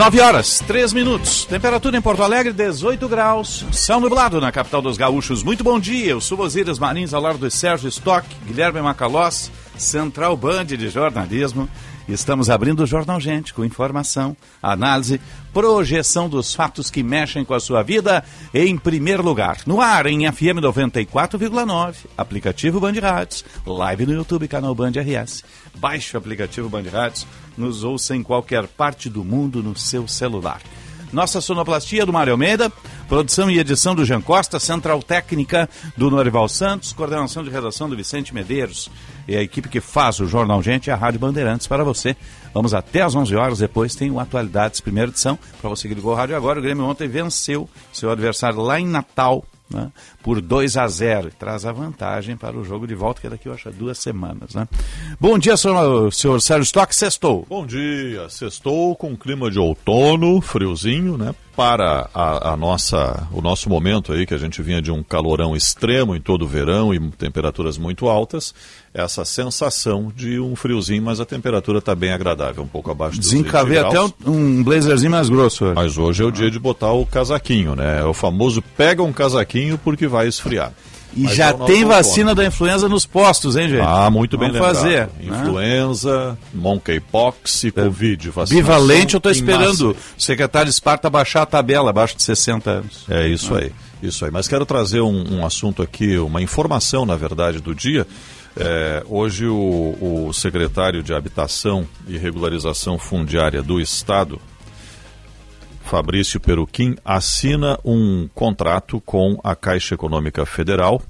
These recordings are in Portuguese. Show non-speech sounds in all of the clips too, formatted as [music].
Nove horas, três minutos. Temperatura em Porto Alegre, 18 graus. Céu nublado na capital dos gaúchos. Muito bom dia. Eu sou Osíris Marins, ao lado do Sérgio Stock, Guilherme Macalós, Central Band de Jornalismo. Estamos abrindo o Jornal Gente com informação, análise, projeção dos fatos que mexem com a sua vida em primeiro lugar. No ar, em FM 94,9, aplicativo Band Rádios, live no YouTube, canal Band RS. Baixe o aplicativo Band Rádios, nos ouça em qualquer parte do mundo no seu celular. Nossa sonoplastia do Mário Almeida, produção e edição do Jean Costa, central técnica do Norival Santos, coordenação de redação do Vicente Medeiros e a equipe que faz o Jornal Gente e a Rádio Bandeirantes para você. Vamos até às 11 horas, depois tem o Atualidades, primeira edição, para você que ligou o rádio agora. O Grêmio ontem venceu seu adversário lá em Natal, né, por 2 a 0 e traz a vantagem para o jogo de volta, que é daqui, eu acho, duas semanas. Né? Bom dia, senhor, senhor Sérgio Stock, sextou. Bom dia, sextou com clima de outono, friozinho, né? Para a, a, nossa, o nosso momento aí, que a gente vinha de um calorão extremo em todo o verão e temperaturas muito altas, essa sensação de um friozinho, mas a temperatura está bem agradável, um pouco abaixo dos Desencavei até um, um blazerzinho mais grosso. Hoje. Mas hoje é o dia de botar o casaquinho, né? É o famoso pega um casaquinho porque vai esfriar. E Mas já é tem vacina da influenza nos postos, hein, gente? Ah, muito bem lembrado. fazer. Influenza, né? monkeypox e covid. Vacinação Bivalente, eu estou esperando o secretário Esparta baixar a tabela abaixo de 60 anos. É isso Ah. aí, isso aí. Mas quero trazer um, um assunto aqui, uma informação, na verdade, do dia. É, hoje o, o secretário de Habitação e Regularização Fundiária do Estado, Fabrício Peruquim, assina um contrato com a Caixa Econômica Federal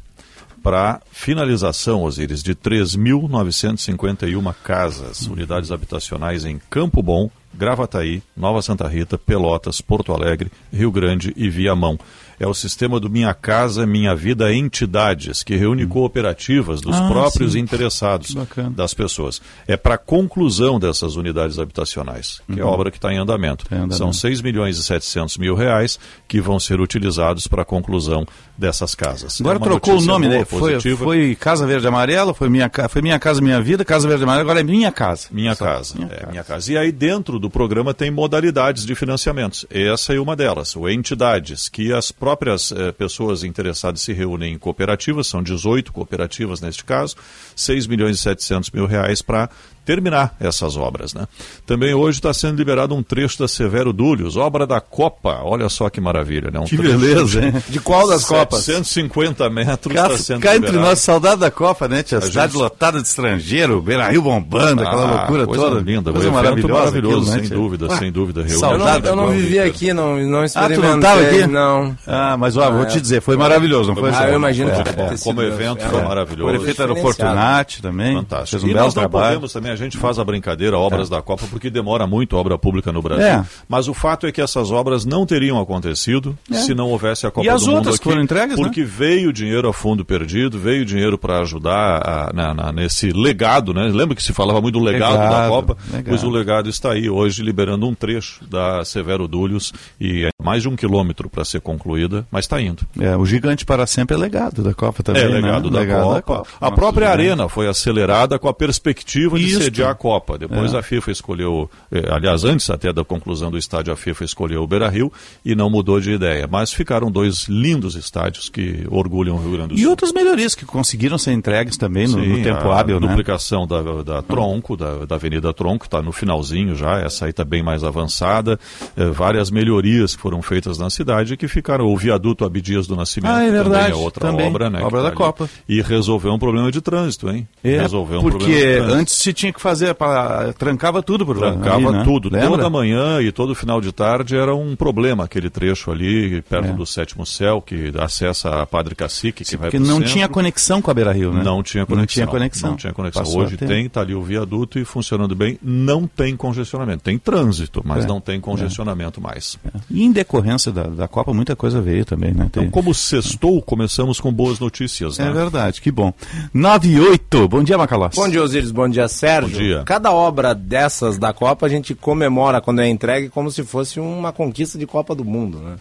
para finalização, Osíris, de 3.951 casas, unidades habitacionais em Campo Bom, Gravataí, Nova Santa Rita, Pelotas, Porto Alegre, Rio Grande e Viamão. É o sistema do Minha Casa Minha Vida Entidades, que reúne cooperativas dos Ah, próprios sim. interessados das pessoas. É para conclusão dessas unidades habitacionais, que é a obra que está em andamento. Tá em andamento. São 6 milhões e 700 mil reais que vão ser utilizados para a conclusão dessas casas. Agora É trocou o nome, né? Foi, foi Casa Verde Amarela, foi minha, foi minha Casa Minha Vida, Casa Verde Amarela, agora é Minha Casa. Minha Só. casa, Minha é, Casa. minha casa. E aí dentro do programa tem modalidades de financiamentos. Essa é uma delas, o entidades, que as próprias eh, pessoas interessadas se reúnem em cooperativas, são 18 cooperativas neste caso, 6 milhões e 700 mil reais para terminar essas obras. Né? Também hoje está sendo liberado um trecho da Severo Dúlios, obra da Copa, olha só que maravilha. Né? Um Que beleza, hein? [laughs] De qual das Copas? 750 metros Cá, está sendo cá entre nós, saudade da Copa, né? Tinha a cidade gente- lotada de estrangeiro, Beira-Rio bombando, aquela Ah, loucura coisa toda. linda, coisa maravilhosa. maravilhoso, aquilo, né, sem tia? dúvida, sem dúvida. reúne Eu não, eu não vivi aqui, não, não Ah, experimentei. tu não tava aqui? Não. Ah, mas ó, vou te dizer, foi maravilhoso, não foi? Ah, eu imagino Foi que É, Como evento é, foi é. maravilhoso. O prefeito aeroporto diferenciado. Nat também, Fantástico. fez um belo trabalho. podemos também, a gente faz a brincadeira, obras da Copa, porque demora muito obra pública no Brasil. É. Mas o fato é que essas obras não teriam acontecido se não houvesse a Copa E as do Mundo outras aqui, foram entregues, né? porque veio dinheiro a fundo perdido, veio dinheiro para ajudar a- na- na- nesse legado, né? Lembra que se falava muito do legado, da Legado, Copa? legado. Pois o legado está aí hoje liberando um trecho da Severo Dúlios e é mais de um quilômetro para ser concluída, mas está indo. É, o gigante para sempre é legado da Copa também, É, né? legado, da, Copa. A própria arena foi acelerada com a perspectiva de Isso. Sediar a Copa. Depois É. a FIFA escolheu, eh, aliás, antes até da conclusão do estádio, a FIFA escolheu o Beira Rio e não mudou de ideia. Mas ficaram dois lindos estádios que orgulham o Rio Grande do E Sul. outras melhorias que conseguiram ser entregues também no, no Sim, tempo a hábil, né? duplicação da, da Tronco, da, da Avenida Tronco, está no finalzinho já, essa aí está bem mais avançada. É, várias melhorias que foram feitas na cidade que ficaram. O viaduto Abdias do Nascimento ah, é verdade, também é outra também. obra, né? Obra da tá Copa. E resolveu um problema de trânsito, hein? É, resolveu um porque problema de trânsito. antes se tinha que fazer, pra, trancava tudo por. Trancava ali, né? tudo. Lembra? Toda manhã e todo final de tarde era um problema aquele trecho ali, perto É. do Sétimo Céu, que acessa a Padre Cacique, que vai Porque não centro. tinha conexão com a Beira Rio, né? Não tinha conexão. Não tinha conexão. Não tinha conexão. Passou Hoje tem, está ali o viaduto e funcionando bem. Não tem congestionamento. Tem trânsito, mas É. não tem congestionamento mais. E em decorrência da, da Copa, muita coisa veio também, né? Então, Tem- como sextou, começamos com boas notícias. É Né? verdade, que bom. 9 e 8. Bom dia, Macalós. Bom dia, Osiris. Bom dia, Sérgio. Dia. Cada obra dessas da Copa a gente comemora quando é entregue como se fosse uma conquista de Copa do Mundo, né?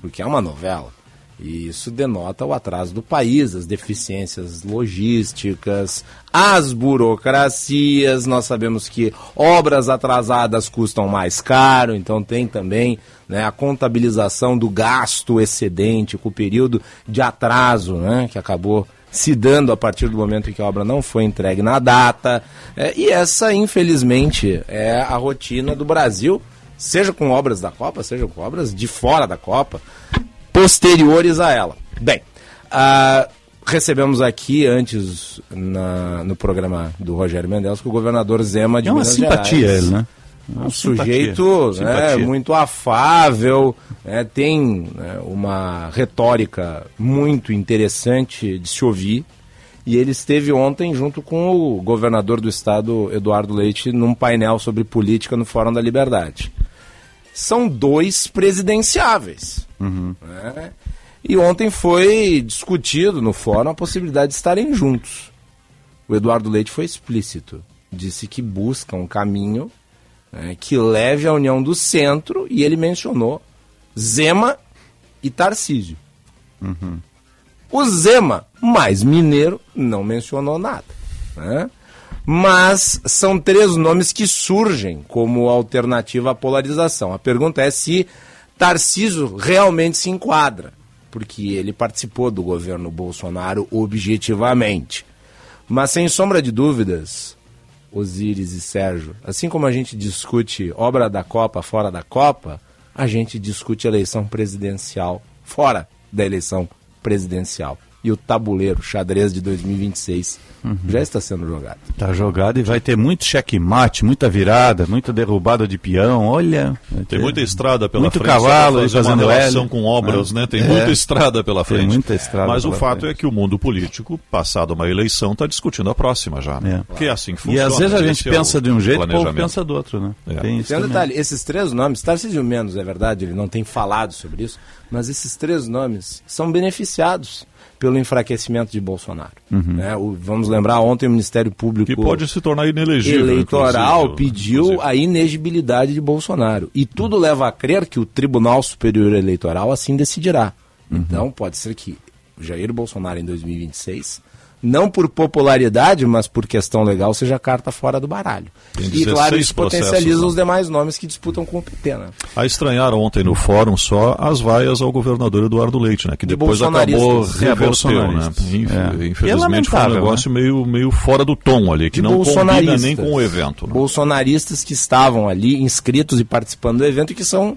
Porque é uma novela. E isso denota o atraso do país, as deficiências logísticas, as burocracias. Nós sabemos que obras atrasadas custam mais caro, então tem também né, a contabilização do gasto excedente com o período de atraso, né, que acabou se dando a partir do momento em que a obra não foi entregue na data. É, e essa, infelizmente, é a rotina do Brasil, seja com obras da Copa, seja com obras de fora da Copa, posteriores a ela. Bem, ah, recebemos aqui antes na- no programa do Rogério Mendes que o governador Zema de É uma Minas simpatia Gerais, ele, né? Um sujeito né, Simpatia. muito afável, né, tem né, uma retórica muito interessante de se ouvir. E ele esteve ontem junto com o governador do estado, Eduardo Leite, num painel sobre política no Fórum da Liberdade. São dois presidenciáveis. né? E ontem foi discutido no fórum a possibilidade de estarem juntos. O Eduardo Leite foi explícito. Disse que busca um caminho né, que leve à união do centro e ele mencionou Zema e Tarcísio. O Zema, mais mineiro, não mencionou nada. né? Mas são três nomes que surgem como alternativa à polarização. A pergunta é se Tarcísio realmente se enquadra, porque ele participou do governo Bolsonaro objetivamente. Mas sem sombra de dúvidas, Osíris e Sérgio, assim como a gente discute obra da Copa fora da Copa, a gente discute eleição presidencial fora da eleição presidencial. E o tabuleiro, xadrez de 2026, já está sendo jogado. Tá jogado e vai ter muito checkmate, muita virada, muita derrubada de peão. Olha. Tem muita estrada pela muito frente. pra cavalo fazer uma fazendo relação L. com obras, É. né? Tem É. muita estrada pela Tem frente. muita estrada Mas o fato frente. é que o mundo político, passado uma eleição, está discutindo a próxima já. né? É. Porque é assim que E funciona. às vezes a gente Esse é pensa de um jeito, o povo pensa do outro, né? É. Tem isso Tem um detalhe, esses três nomes, Tarcísio menos, é verdade, ele não tem falado sobre isso, mas esses três nomes são beneficiados pelo enfraquecimento de Bolsonaro. né? O- vamos lembrar, ontem o Ministério Público Que pode se tornar inelegível. eleitoral inclusive, pediu inclusive. a inegibilidade de Bolsonaro. E tudo leva a crer que o Tribunal Superior Eleitoral assim decidirá. Uhum. Então pode ser que Jair Bolsonaro em 2026, não por popularidade, mas por questão legal, seja a carta fora do baralho. E claro, 16 isso potencializa processos, né? os demais nomes que disputam com o PT, né? A estranhar ontem no fórum só as vaias ao governador Eduardo Leite, né? Que De depois acabou bolsonaristas. É, reverteu, né? É. E é Infelizmente foi um negócio meio, meio fora do tom ali, que De não combina nem com o evento. Né? Bolsonaristas que estavam ali inscritos e participando do evento e que são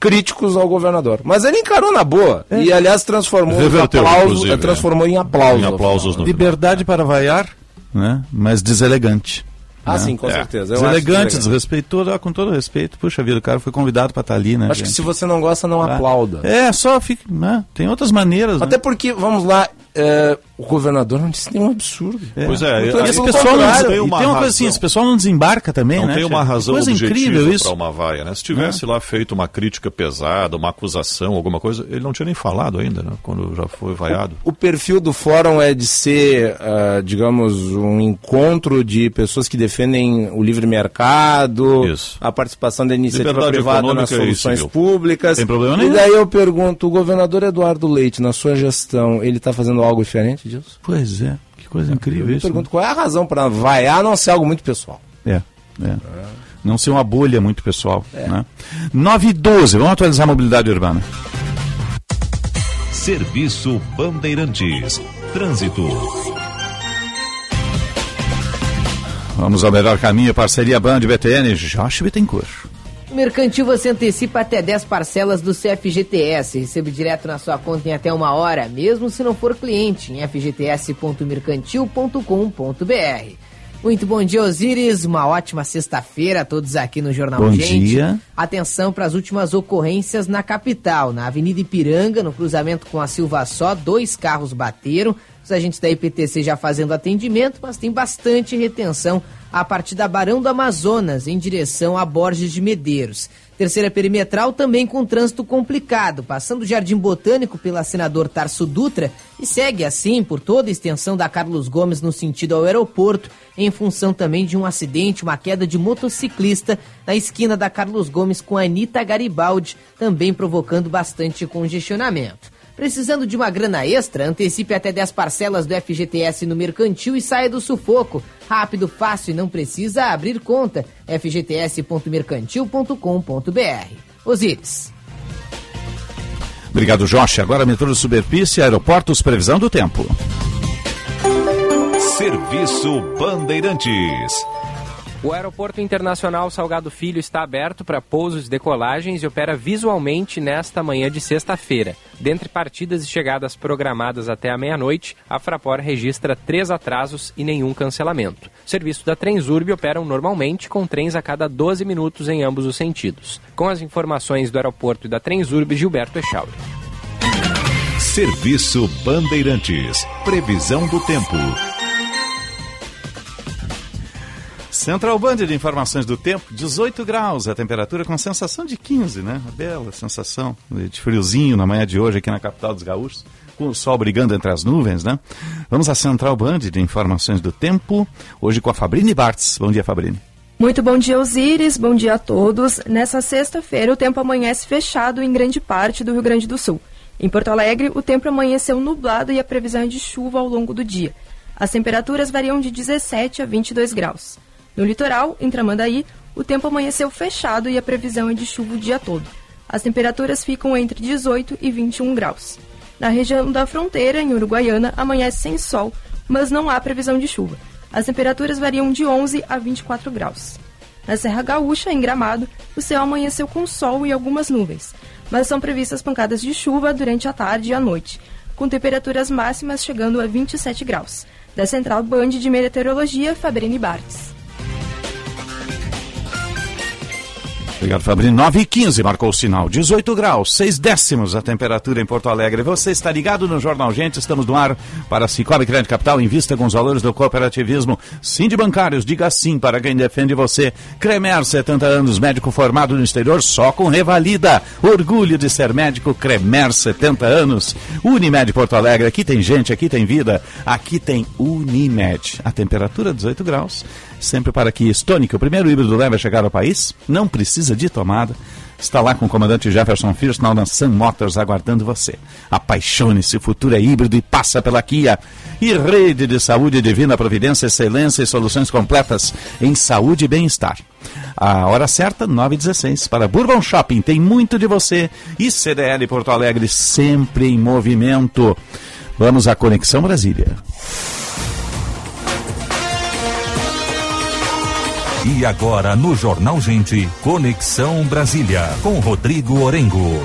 críticos ao governador. Mas ele encarou na boa. E, aliás, transformou, Reverteu, aplausos, inclusive, é. transformou em aplausos. Em aplausos? Liberdade para vaiar, né? mas deselegante. Ah, né? sim, com É. certeza. Eu Deselegante, desrespeitoso, ah, com todo respeito. Puxa vida, o cara foi convidado para estar ali, né? Acho que gente? se você não gosta, não Ah, aplauda. É, só fica. Né? Tem outras maneiras. Até né? porque, vamos lá, é, o governador não disse nenhum absurdo. Pois é, Então, aí- E esse pessoal não, contrário, e tem tem uma uma coisa assim, razão. esse pessoal não desembarca também, Não né? tem uma razão coisa incrível objetiva isso. para uma vaia, né? Se tivesse lá feito uma crítica pesada, uma acusação, alguma coisa, ele não tinha nem falado ainda, né? Quando já foi vaiado. O perfil do fórum é de ser, ah, digamos, um encontro de pessoas que defendem o livre mercado, Isso. a participação da iniciativa Liberdade privada nas e soluções civil. públicas. Tem problema E nenhum. daí eu pergunto, o governador Eduardo Leite, na sua gestão, ele está fazendo algo diferente disso? Pois é, que coisa incrível Eu isso. pergunto qual é a razão para vaiar não ser algo muito pessoal. né? É, é. Não ser uma bolha muito pessoal. Né? 9 e 12, vamos atualizar a mobilidade urbana. Serviço Bandeirantes. Trânsito. Vamos ao melhor caminho, parceria Band BTN, Josh Bittencourt. Mercantil você antecipa até 10 parcelas do CFGTS. Recebe direto na sua conta em até uma hora, mesmo se não for cliente, em fgts.mercantil.com.br. Muito bom dia, Osíris. Uma ótima sexta-feira a todos aqui no Jornal bom Gente. Dia. Atenção para as últimas ocorrências na capital. Na Avenida Ipiranga, no cruzamento com a Silva Só, dois carros bateram. Os agentes da IPTC já fazendo atendimento, mas tem bastante retenção a partir da Barão do Amazonas, em direção a Borges de Medeiros. Terceira perimetral também com trânsito complicado, passando o Jardim Botânico pela senador Tarso Dutra e segue assim por toda a extensão da Carlos Gomes no sentido ao aeroporto, em função também de um acidente, uma queda de motociclista na esquina da Carlos Gomes com a Anitta Garibaldi, também provocando bastante congestionamento. Precisando de uma grana extra? Antecipe até 10 parcelas do FGTS no mercantil e saia do sufoco. Rápido, fácil e não precisa abrir conta. fgts.mercantil.com.br. Osíris. Obrigado, Josh. Agora metrô de superfície, aeroportos, previsão do tempo. Serviço Bandeirantes. O Aeroporto Internacional Salgado Filho está aberto para pousos e decolagens e opera visualmente nesta manhã de sexta-feira. Dentre partidas e chegadas programadas até a meia-noite, a Fraport registra três atrasos e nenhum cancelamento. O serviço da Transurb operam normalmente com trens a cada 12 minutos em ambos os sentidos. Com as informações do aeroporto e da Transurb, Gilberto Echauri. Serviço Bandeirantes. Previsão do tempo. Central Band de informações do tempo, 18 graus, a temperatura com sensação de 15, né? Uma bela sensação de friozinho na manhã de hoje aqui na capital dos gaúchos, com o sol brigando entre as nuvens, né? Vamos à Central Band de informações do tempo, hoje com a Fabrini Bartz. Bom dia, Fabrini. Muito bom dia, Osíris. Bom dia a todos. Nessa sexta-feira, o tempo amanhece fechado em grande parte do Rio Grande do Sul. Em Porto Alegre, o tempo amanheceu nublado e a previsão é de chuva ao longo do dia. As temperaturas variam de 17 a 22 graus. No litoral, em Tramandaí, o tempo amanheceu fechado e a previsão é de chuva o dia todo. As temperaturas ficam entre 18 e 21 graus. Na região da fronteira, em Uruguaiana, amanhece sem sol, mas não há previsão de chuva. As temperaturas variam de 11 a 24 graus. Na Serra Gaúcha, em Gramado, o céu amanheceu com sol e algumas nuvens, mas são previstas pancadas de chuva durante a tarde e a noite, com temperaturas máximas chegando a 27 graus. Da Central Band de Meteorologia, Fabrini Bartes. Obrigado, Fabrini. 9 e 15 marcou o sinal. 18 graus, 6 décimos a temperatura em Porto Alegre. Você está ligado no Jornal Gente, estamos no ar para Cicobi Crédito Capital, invista com os valores do cooperativismo. Sim de bancários, diga sim para quem defende você. Cremer, 70 anos, médico formado no exterior, só com revalida. Orgulho de ser médico, Cremer, 70 anos. Unimed Porto Alegre, aqui tem gente, aqui tem vida, aqui tem Unimed. A temperatura 18 graus sempre para que Stonic, o primeiro híbrido leve a chegar ao país, não precisa de tomada. Está lá com o comandante Jefferson Fierce na Sun Motors aguardando você. Apaixone-se, o futuro é híbrido e passa pela Kia. E rede de saúde divina providência, excelência e soluções completas em saúde e bem-estar. A hora certa, 9h16, para Bourbon Shopping, tem muito de você. E CDL Porto Alegre, sempre em movimento. Vamos à Conexão Brasília. E agora no Jornal Gente, Conexão Brasília, com Rodrigo Orengo.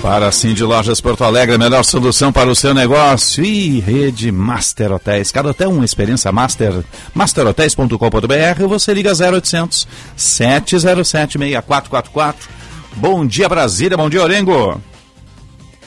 Para Cindy Lojas Porto Alegre, a melhor solução para o seu negócio. E rede Master Hotéis. Cada hotel uma experiência master. Masterhotels.com.br. Você liga 0800 707 6444. Bom dia, Brasília. Bom dia, Orengo.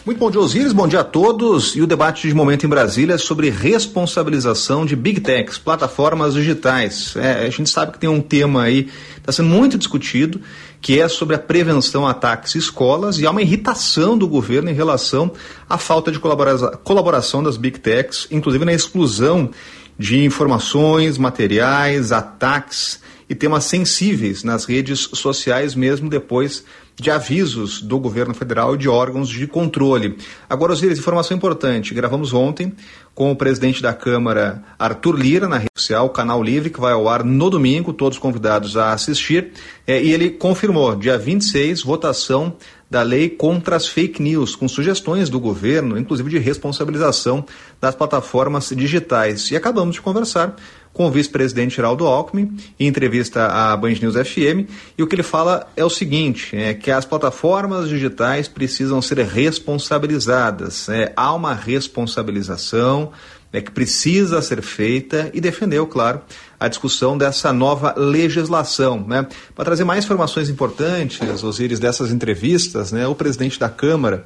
Muito bom dia, Osíris, bom dia a todos. E o debate de momento em Brasília é sobre responsabilização de Big Techs, plataformas digitais. É, a gente sabe que tem um tema aí, está sendo muito discutido, que é sobre a prevenção a ataques em escolas e há uma irritação do governo em relação à falta de colaboração das Big Techs, inclusive na exclusão de informações, materiais, ataques e temas sensíveis nas redes sociais, mesmo depois de avisos do governo federal e de órgãos de controle. Agora, Osiris, informação importante. Gravamos ontem com o presidente da Câmara, Arthur Lira, na rede social, Canal Livre, que vai ao ar no domingo, todos convidados a assistir. É, e ele confirmou, dia 26, votação da lei contra as fake news, com sugestões do governo, inclusive de responsabilização das plataformas digitais. E acabamos de conversar com o vice-presidente Geraldo Alckmin, em entrevista à Band News FM, e o que ele fala é o seguinte, é que as plataformas digitais precisam ser responsabilizadas, é, há uma responsabilização é, que precisa ser feita e defendeu, claro, a discussão dessa nova legislação. Né? Para trazer mais informações importantes, Osíris, dessas entrevistas, né, o presidente da Câmara,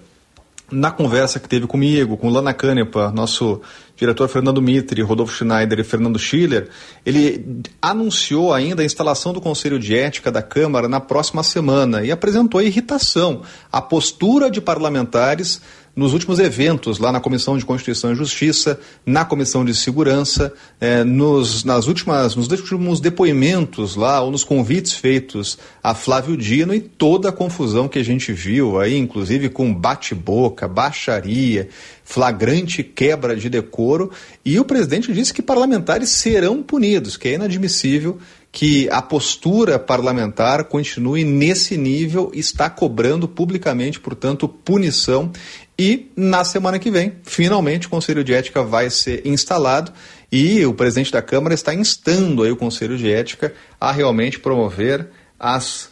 na conversa que teve comigo, com Lana Canepa, nosso diretor Fernando Mitre, Rodolfo Schneider e Fernando Schiller, ele anunciou ainda a instalação do Conselho de Ética da Câmara na próxima semana e apresentou a irritação, a postura de parlamentares nos últimos eventos, lá na Comissão de Constituição e Justiça, na Comissão de Segurança, eh, nos, nas últimas, nos últimos depoimentos lá, ou nos convites feitos a Flávio Dino e toda a confusão que a gente viu aí, inclusive com bate-boca, baixaria, flagrante quebra de decoro, e o presidente disse que parlamentares serão punidos, que é inadmissível que a postura parlamentar continue nesse nível, está cobrando publicamente, portanto, punição e na semana que vem, finalmente, o Conselho de Ética vai ser instalado e o presidente da Câmara está instando aí o Conselho de Ética a realmente promover as.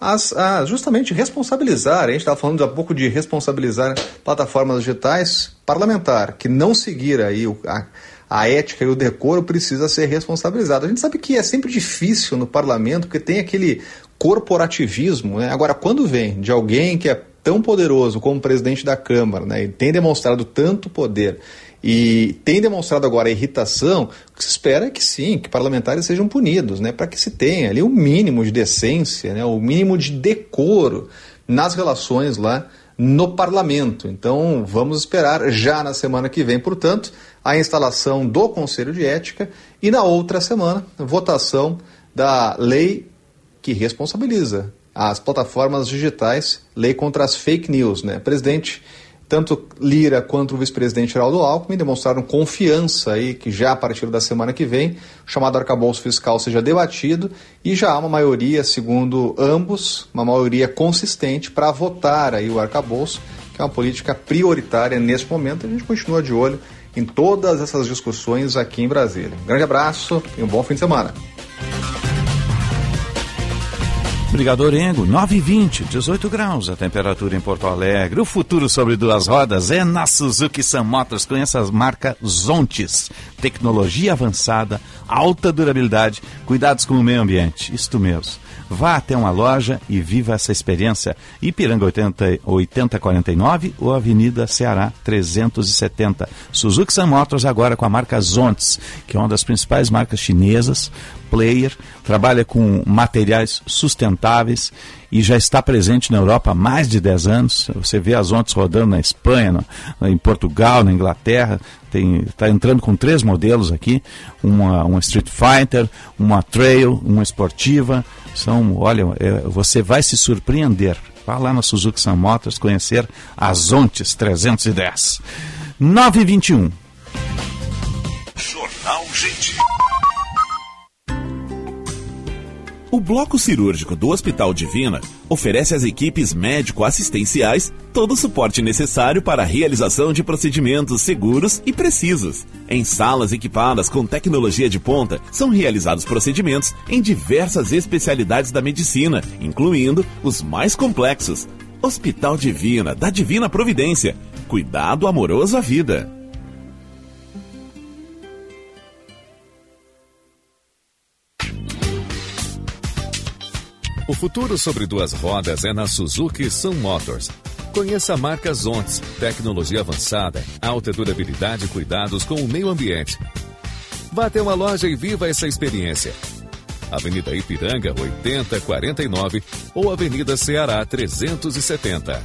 as a, justamente responsabilizar, a gente estava falando há pouco de responsabilizar plataformas digitais, parlamentar, que não seguir aí o, a, a ética e o decoro precisa ser responsabilizado. A gente sabe que é sempre difícil no parlamento, porque tem aquele corporativismo. Né? Agora, quando vem de alguém que é tão poderoso como presidente da Câmara, né, e tem demonstrado tanto poder e tem demonstrado agora a irritação, o que se espera é que sim, que parlamentares sejam punidos, né, para que se tenha ali o mínimo de decência, né, o mínimo de decoro nas relações lá no parlamento. Então vamos esperar já na semana que vem, portanto, a instalação do Conselho de Ética e na outra semana, votação da lei que responsabiliza as plataformas digitais, lei contra as fake news. Né? Presidente, tanto Lira quanto o vice-presidente Geraldo Alckmin demonstraram confiança aí que já a partir da semana que vem o chamado arcabouço fiscal seja debatido e já há uma maioria, segundo ambos, uma maioria consistente para votar aí o arcabouço, que é uma política prioritária nesse momento. A gente continua de olho em todas essas discussões aqui em Brasília. Um grande abraço e um bom fim de semana. Obrigado, Orengo. 9 e 20, 18 graus a temperatura em Porto Alegre. O futuro sobre duas rodas é na Suzuki Sun Motors. Conheça as marcas Zontes. Tecnologia avançada, alta durabilidade, cuidados com o meio ambiente. Isto mesmo. Vá até uma loja e viva essa experiência. Ipiranga 80, 8049 ou Avenida Ceará 370. Suzuki Sun Motors agora com a marca Zontes, que é uma das principais marcas chinesas, player, trabalha com materiais sustentáveis e já está presente na Europa há mais de 10 anos. Você vê as Zontes rodando na Espanha, no, em Portugal, na Inglaterra, está entrando com três modelos aqui, uma, uma Street Fighter, uma Trail, uma esportiva, são, olha, é, você vai se surpreender. Vá lá na Suzuki Sun Motors conhecer a Zontes 310. 921. Jornal Gente. O bloco cirúrgico do Hospital Divina oferece às equipes médico-assistenciais todo o suporte necessário para a realização de procedimentos seguros e precisos. Em salas equipadas com tecnologia de ponta, são realizados procedimentos em diversas especialidades da medicina, incluindo os mais complexos. Hospital Divina, da Divina Providência. Cuidado amoroso à vida. O futuro sobre duas rodas é na Suzuki Sun Motors. Conheça a marca Zontes, tecnologia avançada, alta durabilidade e cuidados com o meio ambiente. Vá até uma loja e viva essa experiência. Avenida Ipiranga 8049 ou Avenida Ceará 370.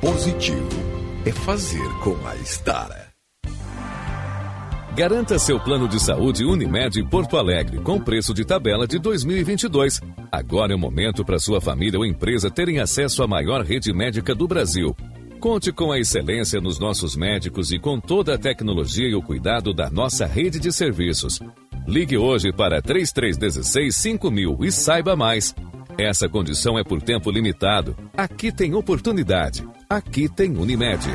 positivo é fazer com a Estara. Garanta seu plano de saúde Unimed Porto Alegre com preço de tabela de 2022. Agora é o momento para sua família ou empresa terem acesso à maior rede médica do Brasil. Conte com a excelência nos nossos médicos e com toda a tecnologia e o cuidado da nossa rede de serviços. Ligue hoje para 3316 5000 e saiba mais. Essa condição é por tempo limitado. Aqui tem oportunidade. Aqui tem Unimed.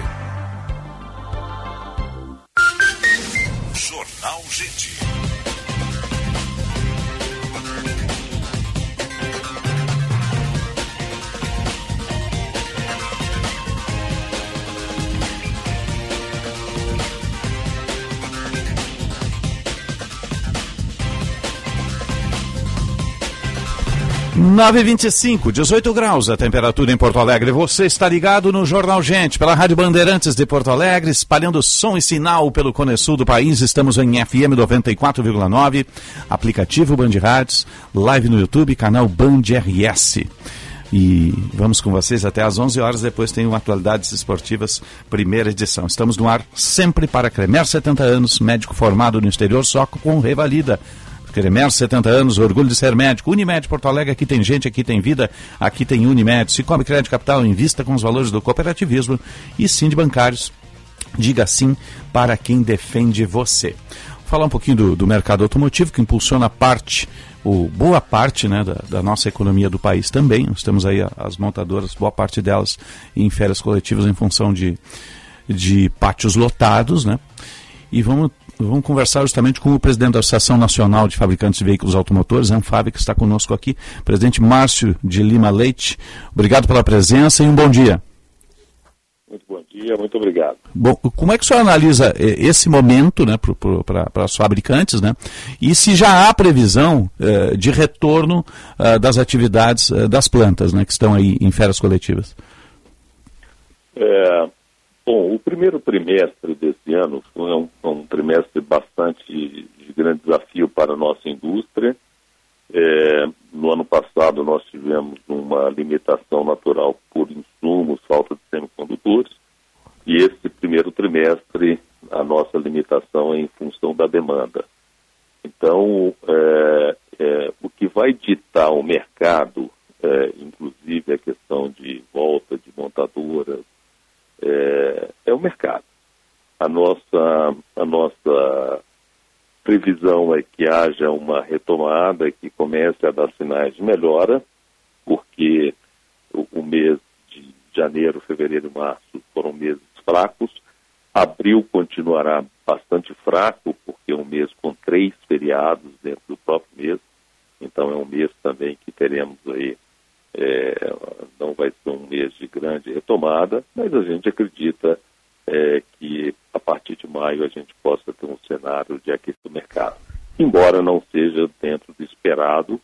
925, 18 graus a temperatura em Porto Alegre. Você está ligado no Jornal Gente, pela Rádio Bandeirantes de Porto Alegre, espalhando som e sinal pelo Cone Sul do país. Estamos em FM 94,9, aplicativo Band Rádios, live no YouTube, canal Band RS. E vamos com vocês até às 11 horas. Depois tem uma Atualidades Esportivas, primeira edição. Estamos no ar sempre para Cremer 70 anos, médico formado no exterior, só com revalida. Cremer, 70 anos, orgulho de ser médico. Unimed Porto Alegre, aqui tem gente, aqui tem vida, aqui tem Unimed. Se come crédito capital, invista com os valores do cooperativismo e sim de bancários. Diga sim para quem defende você. Vou falar um pouquinho do, do mercado automotivo, que impulsiona parte o, boa parte né, da, da, nossa economia do país também. Nós temos aí as montadoras, boa parte delas em férias coletivas em função de, de pátios lotados, né? E vamos vamos conversar justamente com o presidente da Associação Nacional de Fabricantes de Veículos Automotores, Anfab, que está conosco aqui, presidente Márcio de Lima Leite. Obrigado pela presença e um bom dia. Muito bom dia, muito obrigado. Bom, como é que o senhor analisa eh, esse momento né, para os fabricantes, né? E se já há previsão eh, de retorno eh, das atividades eh, das plantas, né, que estão aí em férias coletivas? É, Bom, o primeiro trimestre desse ano foi um, um trimestre bastante de grande desafio para a nossa indústria. É, no ano passado nós tivemos uma limitação natural por insumos, falta de semicondutores, e esse primeiro trimestre a nossa limitação é em função da demanda. Então, é, é, o que vai ditar o mercado, é, inclusive a questão de volta de montadoras, é, é o mercado. A nossa, a nossa previsão é que haja uma retomada, que comece a dar sinais de melhora, porque o, o mês de janeiro, fevereiro e março foram meses fracos. Abril continuará bastante fraco, porque é um mês com três feriados dentro do próprio mês. Então é um mês também que teremos aí é, não vai ser um mês de grande retomada, mas a gente acredita é, que a partir de maio a gente possa ter um cenário de aquecimento do mercado. Embora não seja dentro do esperado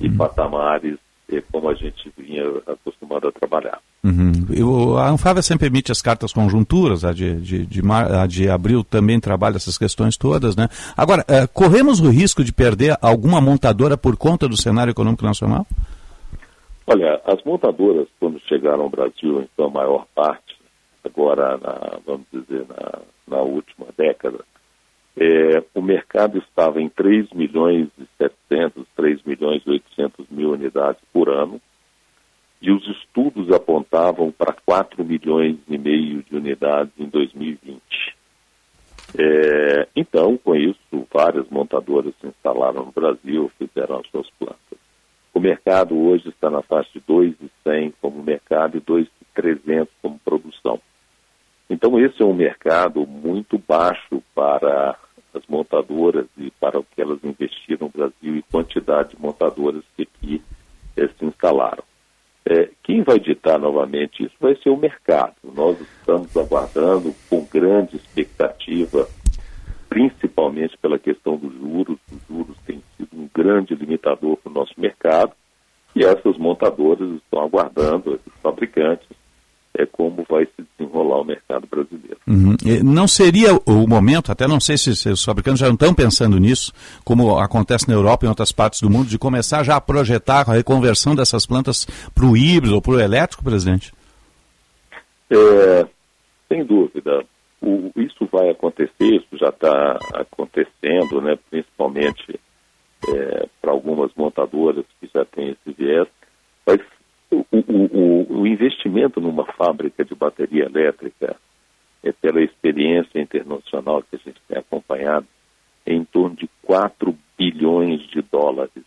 e patamares é, como a gente vinha acostumado a trabalhar. Uhum. Eu, a Anfávia sempre emite as cartas conjunturas, a de, de, de, mar, a de abril também trabalha essas questões todas, né? Agora, eh, corremos o risco de perder alguma montadora por conta do cenário econômico nacional? Olha, as montadoras, quando chegaram ao Brasil, em sua maior parte, agora, na, vamos dizer, na, na última década, é, o mercado estava em 3 milhões e 700, 3 milhões e 800 mil unidades por ano, e os estudos apontavam para 4 milhões e meio de unidades em 2020. É, então, com isso, várias montadoras se instalaram no Brasil, fizeram as suas plantas. O mercado hoje está na faixa de 2,100 como mercado e 2,300 como produção. Então, esse é um mercado muito baixo para as montadoras e para o que elas investiram no Brasil e quantidade de montadoras que aqui eh, se instalaram. É, quem vai ditar novamente isso vai ser o mercado. Nós estamos aguardando com grande expectativa, principalmente pela questão dos juros. Os juros têm sido um grande limitador para o nosso mercado e essas montadoras estão aguardando, os fabricantes, é como vai se desenrolar o mercado brasileiro. Uhum. Não seria o momento, até não sei se, se, os fabricantes já não estão pensando nisso, como acontece na Europa e em outras partes do mundo, de começar já a projetar a reconversão dessas plantas para o híbrido ou para o elétrico, presidente? É, sem dúvida. O, isso vai acontecer, isso já está acontecendo, né, principalmente é, para algumas montadoras que já têm esse viés, mas o, o, o, investimento numa fábrica de bateria elétrica, é, pela experiência internacional que a gente tem acompanhado, é em torno de 4 bilhões de dólares.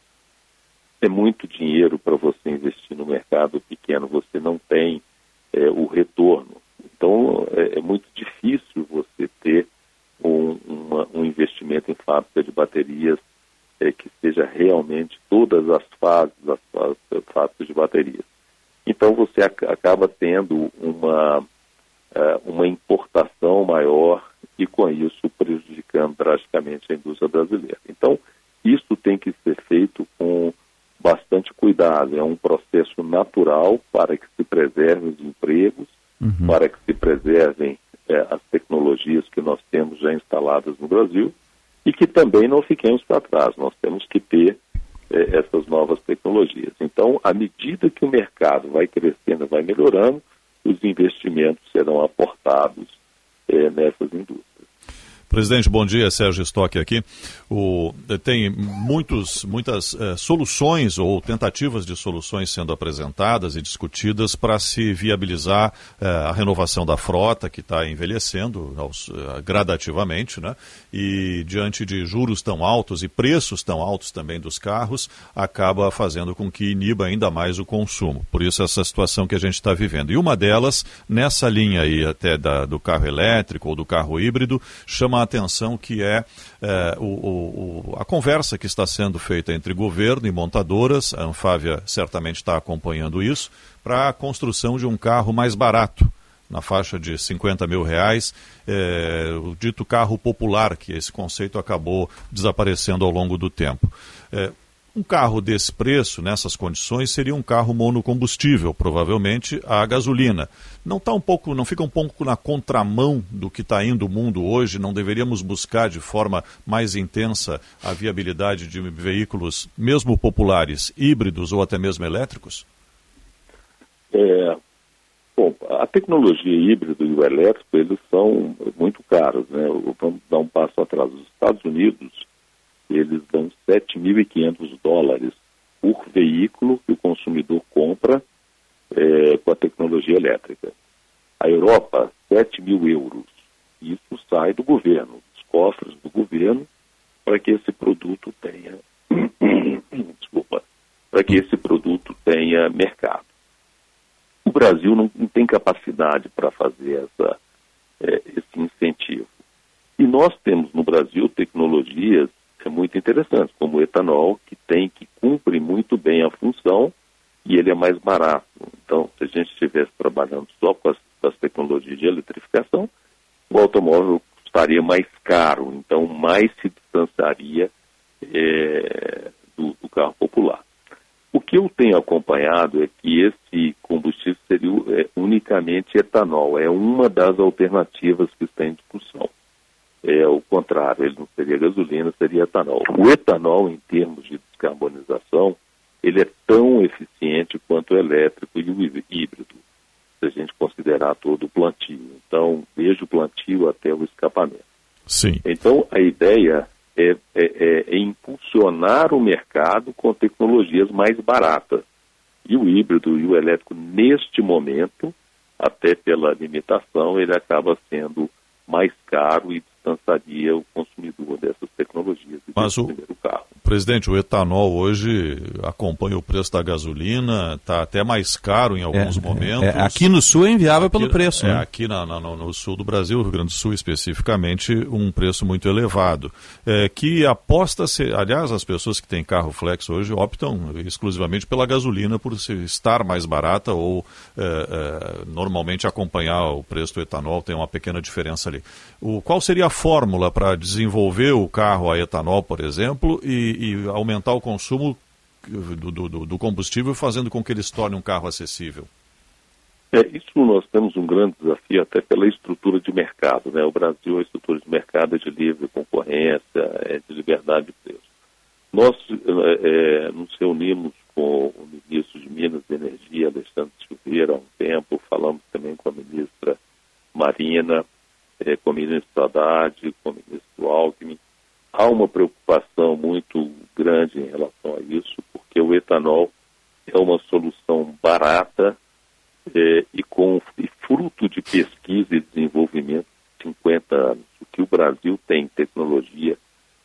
É muito dinheiro para você investir no mercado pequeno, você não tem é, o retorno. Então, é, é, muito difícil você ter um, uma, um investimento em fábrica de baterias é, que seja realmente todas as fases, as, as fábricas de baterias. Então você ac acaba tendo uma, uh, uma importação maior e com isso prejudicando drasticamente a indústria brasileira. Então isso tem que ser feito com bastante cuidado. É um processo natural para que se preservem os empregos, uhum. para que se preservem eh, as tecnologias que nós temos já instaladas no Brasil e que também não fiquemos para trás. Nós temos que ter é, essas novas tecnologias. Então, à medida que o mercado vai crescendo, vai melhorando, os investimentos serão aportados é, nessas indústrias. Presidente, bom dia. Sérgio Stock aqui. O, tem muitos, muitas eh, soluções ou tentativas de soluções sendo apresentadas e discutidas para se viabilizar eh, a renovação da frota, que está envelhecendo aos, eh, gradativamente, né? e diante de juros tão altos e preços tão altos também dos carros, acaba fazendo com que iniba ainda mais o consumo. Por isso, essa situação que a gente está vivendo. E uma delas, nessa linha aí até da, do carro elétrico ou do carro híbrido, chama atenção que é, é o, o, a conversa que está sendo feita entre governo e montadoras, a Anfávia certamente está acompanhando isso, para a construção de um carro mais barato, na faixa de 50 mil reais, é, o dito carro popular, que esse conceito acabou desaparecendo ao longo do tempo. É, um carro desse preço, nessas condições, seria um carro monocombustível, provavelmente a gasolina. Não tá um pouco, não fica um pouco na contramão do que está indo o mundo hoje? Não deveríamos buscar de forma mais intensa a viabilidade de veículos, mesmo populares, híbridos ou até mesmo elétricos? É, bom, a tecnologia híbrida e o elétrico eles são muito caros, né? Vamos dar um passo atrás. Os Estados Unidos eles dão 7.500 dólares por veículo que o consumidor compra é, com a tecnologia elétrica. A Europa, 7 mil euros. Isso sai do governo, dos cofres do governo, para que esse produto tenha. [coughs] Desculpa. Para que esse produto tenha mercado. O Brasil não, não tem capacidade para fazer essa, é, esse incentivo. E nós temos no Brasil tecnologias é muito interessante, como o etanol, que tem, que cumpre muito bem a função e ele é mais barato. Então, se a gente estivesse trabalhando só com as, com as tecnologias de eletrificação, o automóvel custaria mais caro, então mais se distanciaria é, do, do, carro popular. O que eu tenho acompanhado é que esse combustível seria é, unicamente etanol, é uma das alternativas que está em discussão. É o contrário, ele não seria gasolina, seria etanol. O etanol, em termos de descarbonização, ele é tão eficiente quanto o elétrico e o híbrido, se a gente considerar todo o plantio. Então, desde o plantio até o escapamento. Sim. Então, a ideia é, é, é, é impulsionar o mercado com tecnologias mais baratas. E o híbrido e o elétrico, neste momento, até pela limitação, ele acaba sendo mais caro e distanciaria o consumidor dessas tecnologias. Mas o, carro. presidente, o etanol hoje acompanha o preço da gasolina, está até mais caro em alguns é, momentos. É, aqui no sul é inviável aqui, pelo preço. É, né? Aqui na, na, no, no, sul do Brasil, Rio Grande do Sul especificamente, um preço muito elevado. É, que aposta, -se, aliás, as pessoas que têm carro flex hoje optam exclusivamente pela gasolina por estar mais barata ou é, é, normalmente acompanhar o preço do etanol, tem uma pequena diferença ali. O, qual seria a fórmula para desenvolver o carro a etanol, por exemplo, e, e aumentar o consumo do, do, do, combustível, fazendo com que ele se torne um carro acessível? É, isso nós temos um grande desafio até pela estrutura de mercado. Né? O Brasil, a estrutura de mercado é de livre concorrência, é de liberdade de preço. Nós é, nos reunimos com o ministro de Minas e Energia, Alexandre Silveira, há um tempo, falamos também com a ministra Marina, é, com o ministro Haddad, com o ministro Alckmin. Há uma preocupação muito grande em relação a isso, porque o etanol é uma solução barata é, e com e fruto de pesquisa e desenvolvimento de 50 anos. O que o Brasil tem em tecnologia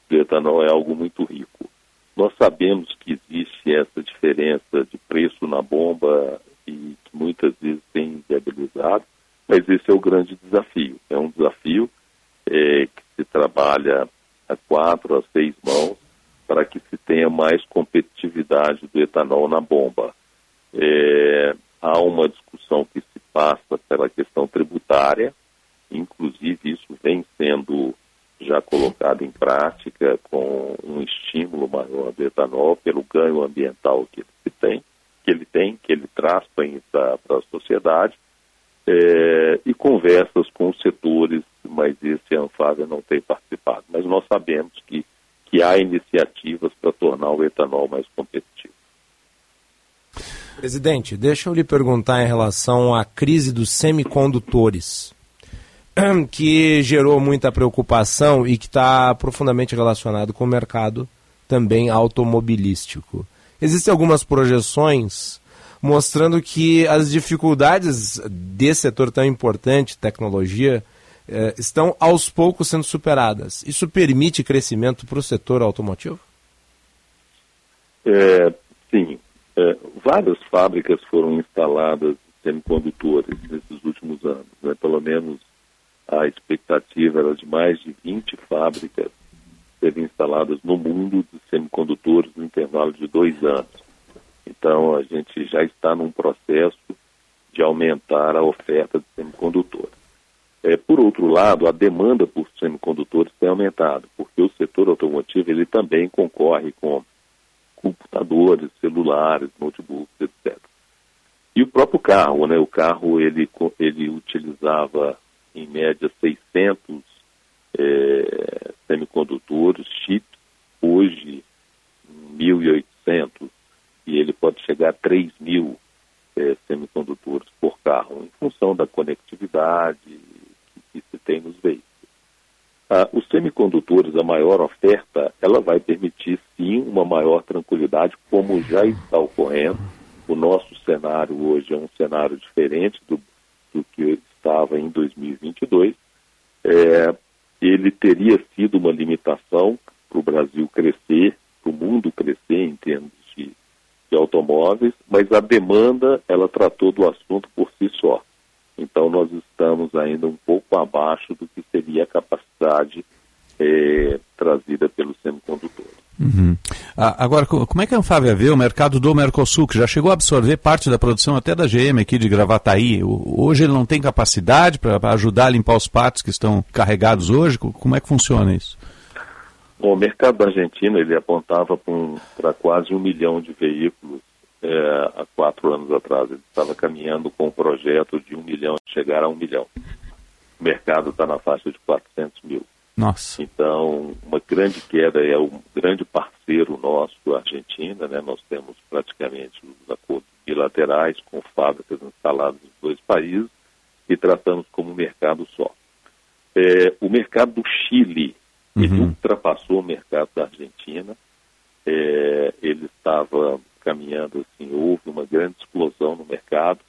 do etanol é algo muito rico. Nós sabemos que existe essa diferença de preço na bomba e que muitas vezes tem viabilizado, mas esse é o grande desafio. É um desafio é, que se trabalha a quatro, a seis mãos, para que se tenha mais competitividade do etanol na bomba. É, há uma discussão que se passa pela questão tributária, inclusive isso vem sendo já colocado em prática com um estímulo maior do etanol pelo ganho ambiental que ele tem, que ele tem, que ele traz para a sociedade é, e conversas com os setores, mas esse a Anfávia não tem participado. Mas nós sabemos que, que há iniciativas para tornar o etanol mais competitivo. Presidente, deixa eu lhe perguntar em relação à crise dos semicondutores, [clears throat] que gerou muita preocupação e que está profundamente relacionado com o mercado também automobilístico. Existem algumas projeções mostrando que as dificuldades desse setor tão importante, tecnologia, eh, estão aos poucos sendo superadas. Isso permite crescimento para o setor automotivo? É, sim. É, várias fábricas foram instaladas semicondutores nesses últimos anos. Né? Pelo menos a expectativa era de mais de 20 fábricas serem instaladas no mundo de semicondutores no intervalo de dois anos. Então, a gente já está num processo de aumentar a oferta de semicondutores. É, por outro lado, a demanda por semicondutores tem aumentado, porque o setor automotivo ele também concorre com computadores, celulares, notebooks, etc. E o próprio carro, né? O carro ele, ele utilizava em média 600 é, semicondutores, chips, hoje 1.800 e ele pode chegar a 3 mil é, semicondutores por carro, em função da conectividade que, que se tem nos veículos. Ah, os semicondutores, a maior oferta, ela vai permitir sim uma maior tranquilidade, como já está ocorrendo. O nosso cenário hoje é um cenário diferente do, do que estava em 2022. É, ele teria sido uma limitação para o Brasil crescer, para o mundo crescer em termos de automóveis, mas a demanda ela tratou do assunto por si só. Então nós estamos ainda um pouco abaixo do que seria a capacidade é, trazida pelos semicondutores. Uhum. Ah, agora, co- como é que a Anfávia vê o mercado do Mercosul, que já chegou a absorver parte da produção até da GM aqui de Gravataí? Hoje ele não tem capacidade para ajudar a limpar os patos que estão carregados hoje? Co- Como é que funciona isso? Bom, o mercado da Argentina ele apontava para quase um milhão de veículos é, há quatro anos atrás. Ele estava caminhando com um projeto de um milhão, chegar a um milhão. O mercado está na faixa de 400 mil. Nossa. Então, uma grande queda é um grande parceiro nosso, a Argentina, né? Nós temos praticamente os acordos bilaterais com fábricas instaladas nos dois países e tratamos como mercado só. É, o mercado do Chile, ele ultrapassou o mercado da Argentina. É, ele estava caminhando assim, houve uma grande explosão no mercado,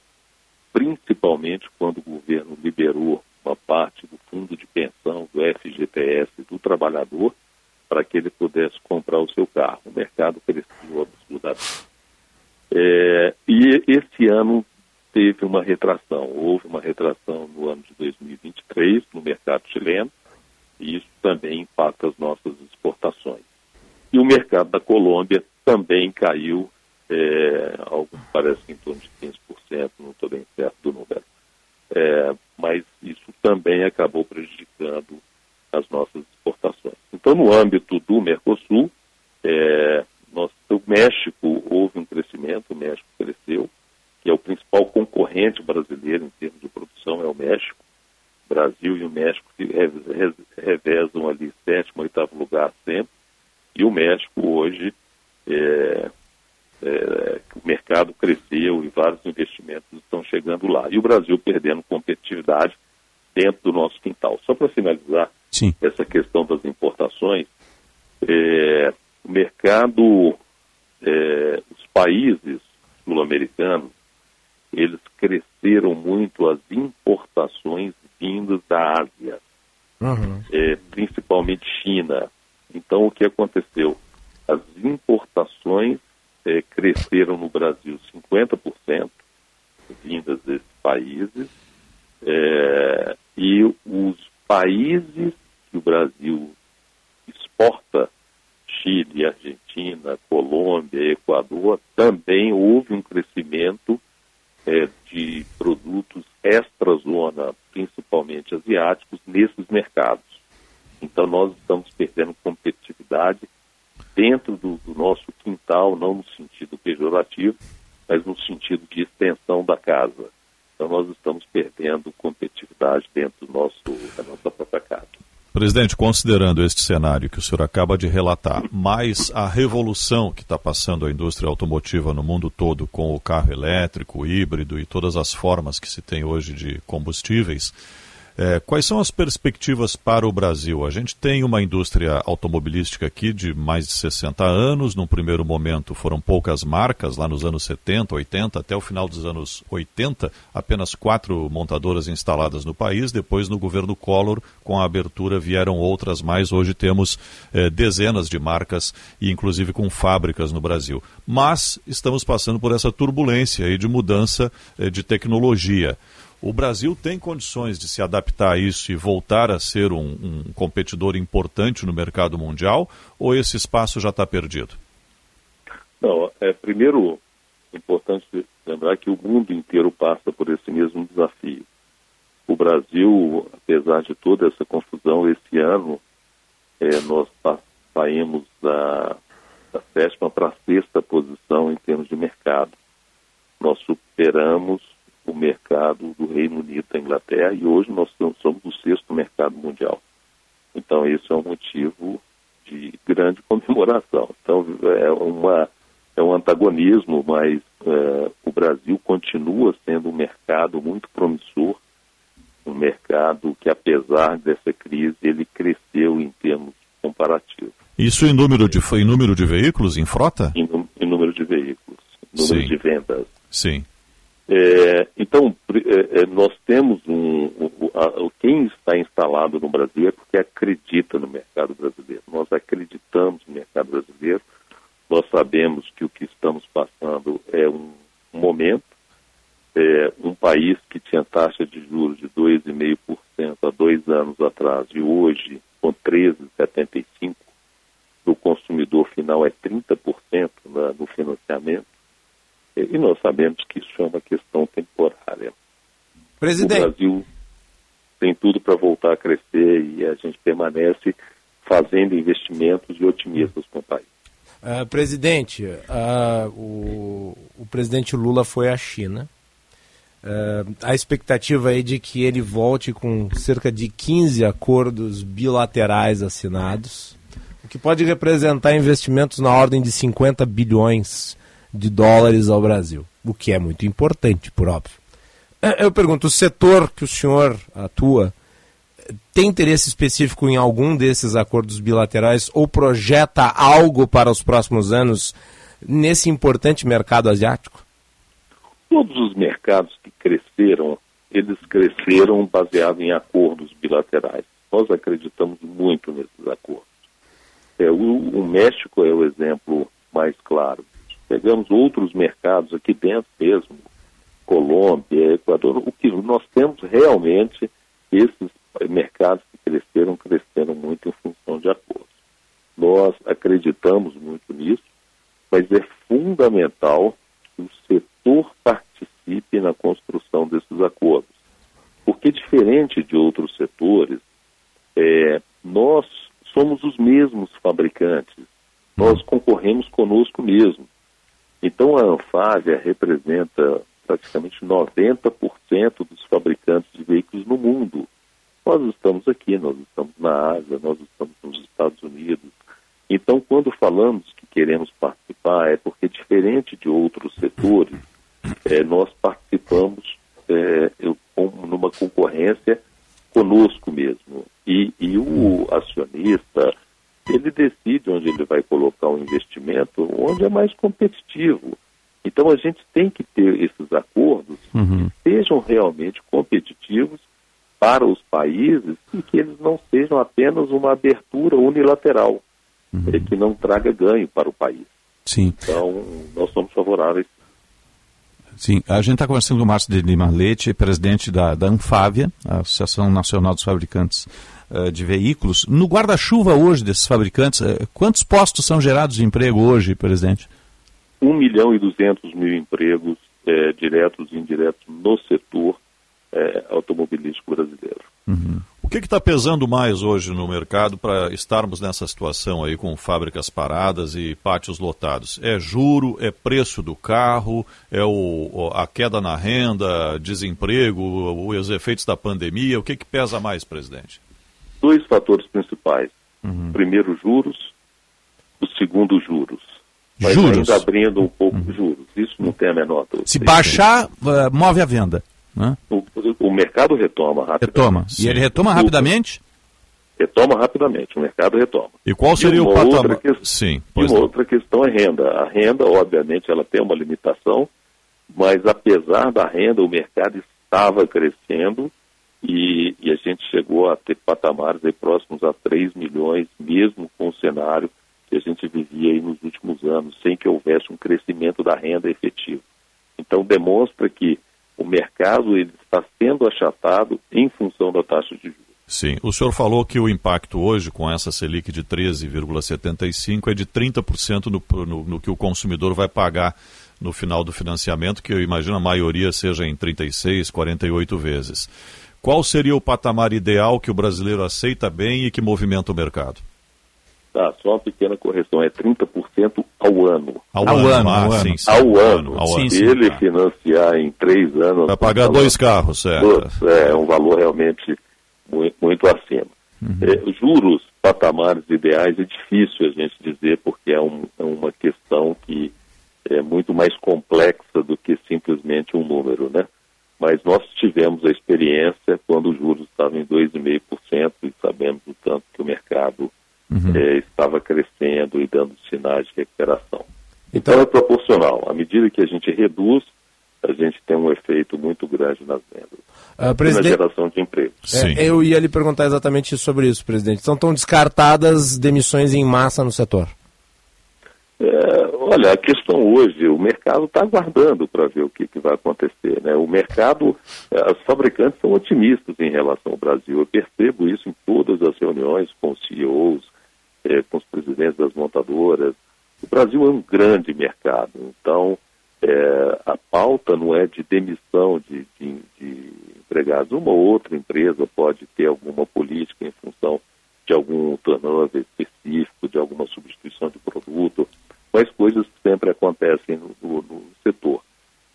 principalmente quando o governo liberou uma parte do fundo de pensão do FGTS do trabalhador para que ele pudesse comprar o seu carro. O mercado cresceu absurdamente. É, e esse ano teve uma retração. Houve uma retração no ano de 2023 no mercado chileno e isso também impacta as nossas exportações. E o mercado da Colômbia também caiu, é, algo que parece em torno de 15%, não estou bem certo do número. É, mas isso também acabou prejudicando as nossas exportações. Então, no âmbito do Mercosul, é, o México houve um crescimento, o México cresceu, que é o principal concorrente brasileiro em termos de produção, é o México. Brasil e o México re- revezam ali sétimo, oitavo lugar sempre. E o México hoje, é, é, o mercado cresceu e vários investimentos estão chegando lá. E o Brasil perdendo competitividade dentro do nosso quintal. Só para finalizar Sim. essa questão das importações, é, o mercado, é, os países sul-americanos, eles cresceram muito as importações vindas da Ásia é, principalmente China. Então, o que aconteceu? As importações é, cresceram no Brasil 50%, vindas desses países, é, e os países que o Brasil exporta, Chile, Argentina, Colômbia, Equador, também houve um crescimento é, de produtos extra-zona, principalmente asiáticos, nesses mercados. Então, nós estamos perdendo competitividade dentro do, do nosso quintal, não no sentido pejorativo, mas no sentido de extensão da casa. Então, nós estamos perdendo competitividade dentro do nosso, da nossa própria casa. Presidente, considerando este cenário que o senhor acaba de relatar, mais a revolução que está passando a indústria automotiva no mundo todo com o carro elétrico, o híbrido e todas as formas que se tem hoje de combustíveis, eh, quais são as perspectivas para o Brasil? A gente tem uma indústria automobilística aqui de mais de 60 anos. Num primeiro momento foram poucas marcas, lá nos anos 70, 80, até o final dos anos 80, apenas quatro montadoras instaladas no país. Depois, no governo Collor, com a abertura, vieram outras mais. Hoje temos eh, dezenas de marcas e, inclusive, com fábricas no Brasil. Mas estamos passando por essa turbulência aí de mudança eh, de tecnologia. O Brasil tem condições de se adaptar a isso e voltar a ser um, um competidor importante no mercado mundial? Ou esse espaço já está perdido? Não, é primeiro importante lembrar que o mundo inteiro passa por esse mesmo desafio. O Brasil, apesar de toda essa confusão, esse ano é, nós saímos da, da sétima para a sexta posição em termos de mercado. Nós superamos o mercado do Reino Unido da Inglaterra e hoje nós somos o sexto mercado mundial. Então, isso é um motivo de grande [laughs] comemoração. Então, é, uma, é um antagonismo, mas é, o Brasil continua sendo um mercado muito promissor, um mercado que, apesar dessa crise, ele cresceu em termos comparativos, Isso em número de, em número de veículos em frota? em, em número de veículos, número Sim. de vendas. Sim. É, então, é, é, nós temos um. o- quem está instalado no Brasil é porque acredita no mercado brasileiro. Nós acreditamos no mercado brasileiro. Nós sabemos que o que estamos passando é um, um momento. É, um país que tinha taxa de juros de 2,5% há dois anos atrás e hoje com 13,75%, o consumidor consumidor final é 30% na, no financiamento, e, nós sabemos que isso é uma questão temporária. Presidente. O Brasil tem tudo para voltar a crescer e a gente permanece fazendo investimentos e otimistas com o país. Uh, presidente, uh, o, o, presidente Lula foi à China. Uh, a expectativa é de que ele volte com cerca de 15 acordos bilaterais assinados, o que pode representar investimentos na ordem de 50 bilhões de dólares ao Brasil, o que é muito importante, por óbvio. Eu pergunto, o setor que o senhor atua tem interesse específico em algum desses acordos bilaterais ou projeta algo para os próximos anos nesse importante mercado asiático? Todos os mercados que cresceram, eles cresceram baseado em acordos bilaterais. Nós acreditamos muito nesses acordos. É, o, o México é o exemplo mais claro. Pegamos outros mercados aqui dentro mesmo, Colômbia, Equador, o que nós temos realmente esses mercados que cresceram, cresceram muito em função de acordos. Nós acreditamos muito nisso, mas é fundamental que o setor participe na construção desses acordos. Porque, diferente de outros setores, é, nós somos os mesmos fabricantes, nós concorremos conosco mesmo. Então, a Anfávia representa praticamente 90% dos fabricantes de veículos no mundo. Nós estamos aqui, nós estamos na Ásia, nós estamos nos Estados Unidos. Então, quando falamos que queremos participar, é porque, diferente de outros setores, é, nós participamos é, eu, numa concorrência conosco mesmo. E, e o acionista, ele decide onde ele vai colocar o investimento, onde é mais competitivo. Então, a gente tem que ter esses acordos uhum. que sejam realmente competitivos para os países e que eles não sejam apenas uma abertura unilateral, uhum. é, que não traga ganho para o país. Sim. Então, nós somos favoráveis. Sim, a gente está conversando com o Márcio de Lima Leite, presidente da, da Anfávia, Associação Nacional dos Fabricantes uh, de Veículos. No guarda-chuva hoje desses fabricantes, uh, quantos postos são gerados de emprego hoje, presidente? 1 milhão e 200 mil empregos é, diretos e indiretos no setor é, automobilístico brasileiro. Uhum. O que está pesando mais hoje no mercado para estarmos nessa situação aí com fábricas paradas e pátios lotados? É juro, é preço do carro, é o, a queda na renda, desemprego, os efeitos da pandemia? O que, que pesa mais, presidente? Dois fatores principais. Uhum. Primeiro, juros. O segundo, juros. Mas juros. ainda abrindo um pouco uhum. juros. Isso não tem a menor dúvida. Se baixar, uh, move a venda. Né? O, o, mercado retoma rapidamente. Retoma. E ele retoma rapidamente? Retoma rapidamente, o mercado retoma. E qual seria e o patamar? Que... Sim, e uma outra questão é renda. A renda, obviamente, ela tem uma limitação, mas apesar da renda, o mercado estava crescendo e, e a gente chegou a ter patamares aí próximos a 3 milhões, mesmo com o cenário que a gente vivia aí nos últimos anos, sem que houvesse um crescimento da renda efetivo. Então demonstra que o mercado ele está sendo achatado em função da taxa de juros. Sim, o senhor falou que o impacto hoje com essa Selic de 13,75 é de 30% no, no, no que o consumidor vai pagar no final do financiamento, que eu imagino a maioria seja em 36, 48 vezes. Qual seria o patamar ideal que o brasileiro aceita bem e que movimenta o mercado? Tá, só uma pequena correção, é 30% ao ano. Ao, ao ano, ano, ah, ao ano. Sim, ao ano. Ao ano. Se ele tá. financiar em três anos... Vai pagar dois carros, certo. É um valor realmente muito, muito acima. Uhum. É, juros, patamares ideais, é difícil a gente dizer, porque é, um, é uma questão que é muito mais complexa do que simplesmente um número, né? Mas nós tivemos a experiência quando os juros estavam em 2,5% e sabemos o tanto que o mercado uhum. é, estava crescendo e dando sinais de recuperação. Então, então é proporcional. À medida que a gente reduz, a gente tem um efeito muito grande nas vendas. Uh, presidente... na geração de emprego. É, eu ia lhe perguntar exatamente sobre isso, presidente. São tão descartadas demissões em massa no setor? É, olha, a questão hoje, o mercado está aguardando para ver o que, que, vai acontecer. Né? O mercado, é, os fabricantes são otimistas em relação ao Brasil. Eu percebo isso em todas as reuniões com CEOs, é, eh, com os presidentes das montadoras. O Brasil é um grande mercado, então eh, a pauta não é de demissão de, de, de empregados. Uma ou outra empresa pode ter alguma política em função de algum turnover específico, de alguma substituição de produto, mas coisas sempre acontecem no, no, no setor.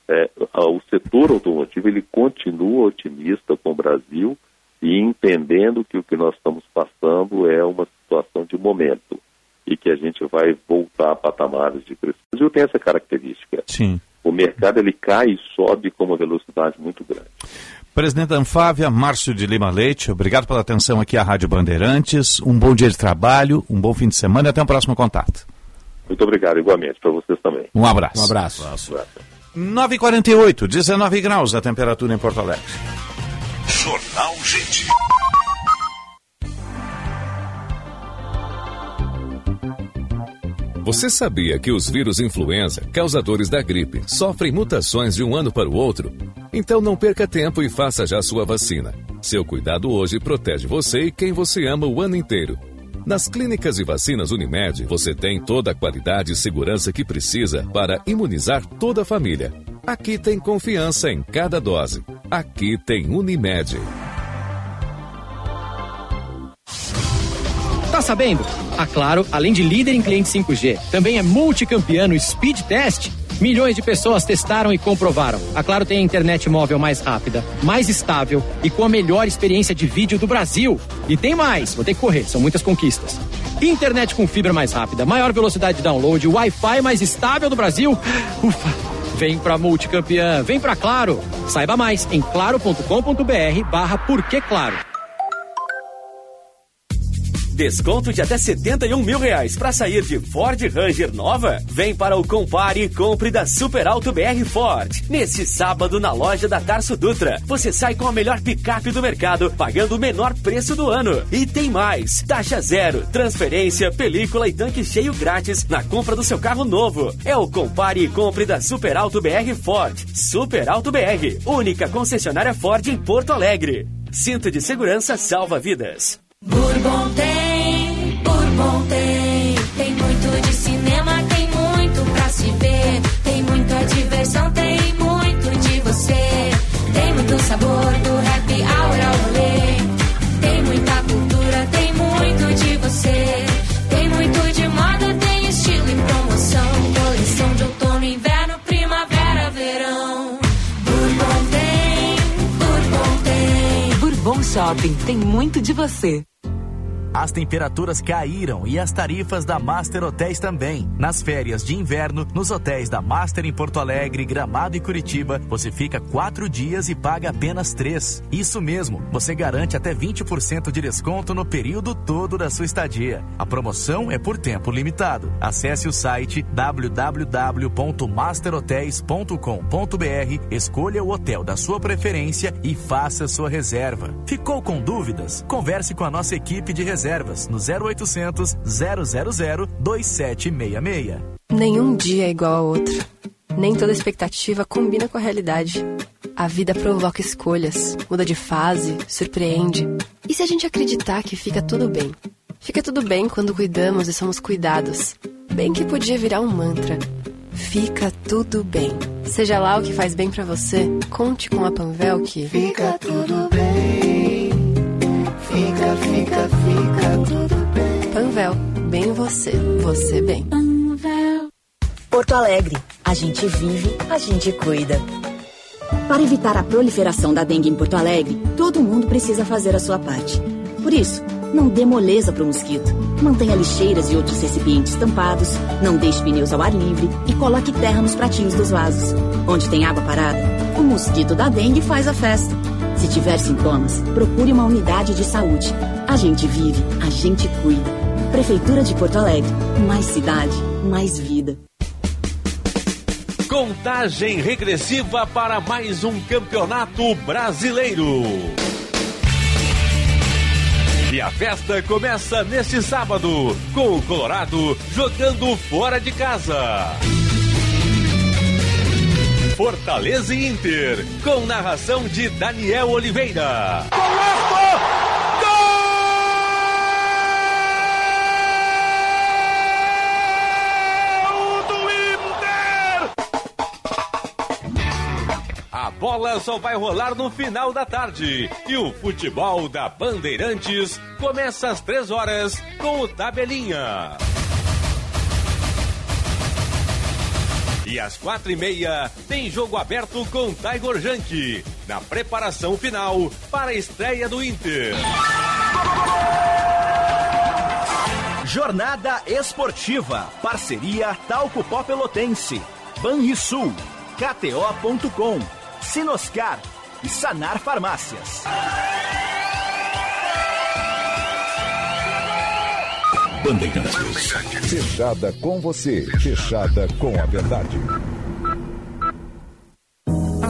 É, o setor automotivo ele continua otimista com o Brasil e entendendo que o que nós estamos passando é uma situação de momento e que a gente vai voltar a patamares de crescimento. O Brasil tem essa característica. Sim. O mercado ele cai e sobe com uma velocidade muito grande. Presidente Anfávia, Márcio de Lima Leite, obrigado pela atenção aqui à Rádio Bandeirantes. Um bom dia de trabalho, um bom fim de semana e até o próximo contato. Muito obrigado, igualmente, para vocês também. Um abraço. Um abraço. Um abraço. 9h48, 19 graus a temperatura em Porto Alegre. Jornal Gente. Você sabia que os vírus influenza, causadores da gripe, sofrem mutações de um ano para o outro? Então não perca tempo e faça já sua vacina. Seu cuidado hoje protege você e quem você ama o ano inteiro. Nas clínicas e vacinas Unimed, você tem toda a qualidade e segurança que precisa para imunizar toda a família. Aqui tem confiança em cada dose. Aqui tem Unimed. Tá sabendo? A Claro, além de líder em cliente 5G, também é multicampeão no Speed Test. Milhões de pessoas testaram e comprovaram. A Claro tem a internet móvel mais rápida, mais estável e com a melhor experiência de vídeo do Brasil. E tem mais, vou ter que correr, são muitas conquistas. Internet com fibra mais rápida, maior velocidade de download, Wi-Fi mais estável do Brasil. Ufa! Vem pra multicampeã, vem pra Claro. Saiba mais em claro.com.br barra Claro. Desconto de até 71 mil reais para sair de Ford Ranger nova? Vem para o Compare e compre da Super Alto BR Ford. Nesse sábado na loja da Tarso Dutra, você sai com a melhor picape do mercado, pagando o menor preço do ano. E tem mais: taxa zero, transferência, película e tanque cheio grátis na compra do seu carro novo. É o Compare e compre da Super Alto BR Ford. Super Alto BR, única concessionária Ford em Porto Alegre. Cinto de segurança salva vidas. Bourbon tem, Bourbon tem. Tem muito de cinema, tem muito pra se ver. Tem muita diversão, tem muito de você. Tem muito sabor do happy hour ao rolê. Tem muita cultura, tem muito de você. Tem muito de moda, tem estilo e promoção. Coleção de outono, inverno, primavera, verão. Bourbon tem, Bourbon tem. Bourbon Shopping tem muito de você. As temperaturas caíram e as tarifas da Master Hotéis também. Nas férias de inverno, nos hotéis da Master em Porto Alegre, Gramado e Curitiba, você fica quatro dias e paga apenas três. Isso mesmo, você garante até 20% de desconto no período todo da sua estadia. A promoção é por tempo limitado. Acesse o site www.masterhotels.com.br, escolha o hotel da sua preferência e faça sua reserva. Ficou com dúvidas? Converse com a nossa equipe de reserva reservas no 0800 000 2766. Nenhum dia é igual ao outro. Nem toda expectativa combina com a realidade. A vida provoca escolhas, muda de fase, surpreende. E se a gente acreditar que fica tudo bem? Fica tudo bem quando cuidamos e somos cuidados. Bem que podia virar um mantra. Fica tudo bem. Seja lá o que faz bem para você, conte com a Panvel que Fica tudo bem. Fica, fica, fica tudo bem. Panvel, bem você, você bem. Panvel. Porto Alegre. A gente vive, a gente cuida. Para evitar a proliferação da dengue em Porto Alegre, todo mundo precisa fazer a sua parte. Por isso, não dê moleza para o mosquito. Mantenha lixeiras e outros recipientes tampados, não deixe pneus ao ar livre e coloque terra nos pratinhos dos vasos. Onde tem água parada, o mosquito da dengue faz a festa. Se tiver sintomas, procure uma unidade de saúde. A gente vive, a gente cuida. Prefeitura de Porto Alegre. Mais cidade, mais vida. Contagem regressiva para mais um campeonato brasileiro. E a festa começa neste sábado, com o Colorado jogando fora de casa. Fortaleza e Inter, com narração de Daniel Oliveira. Bola só vai rolar no final da tarde. E o futebol da Bandeirantes começa às três horas com o Tabelinha. E às quatro e meia tem jogo aberto com Tiger Junk, na preparação final para a estreia do Inter. Jornada Esportiva. Parceria Talco Pó Pelotense. Banrisul. KTO.com. Sinoscar. E Sanar Farmácias. Bandeirantes. Fechada com você. Fechada com a verdade.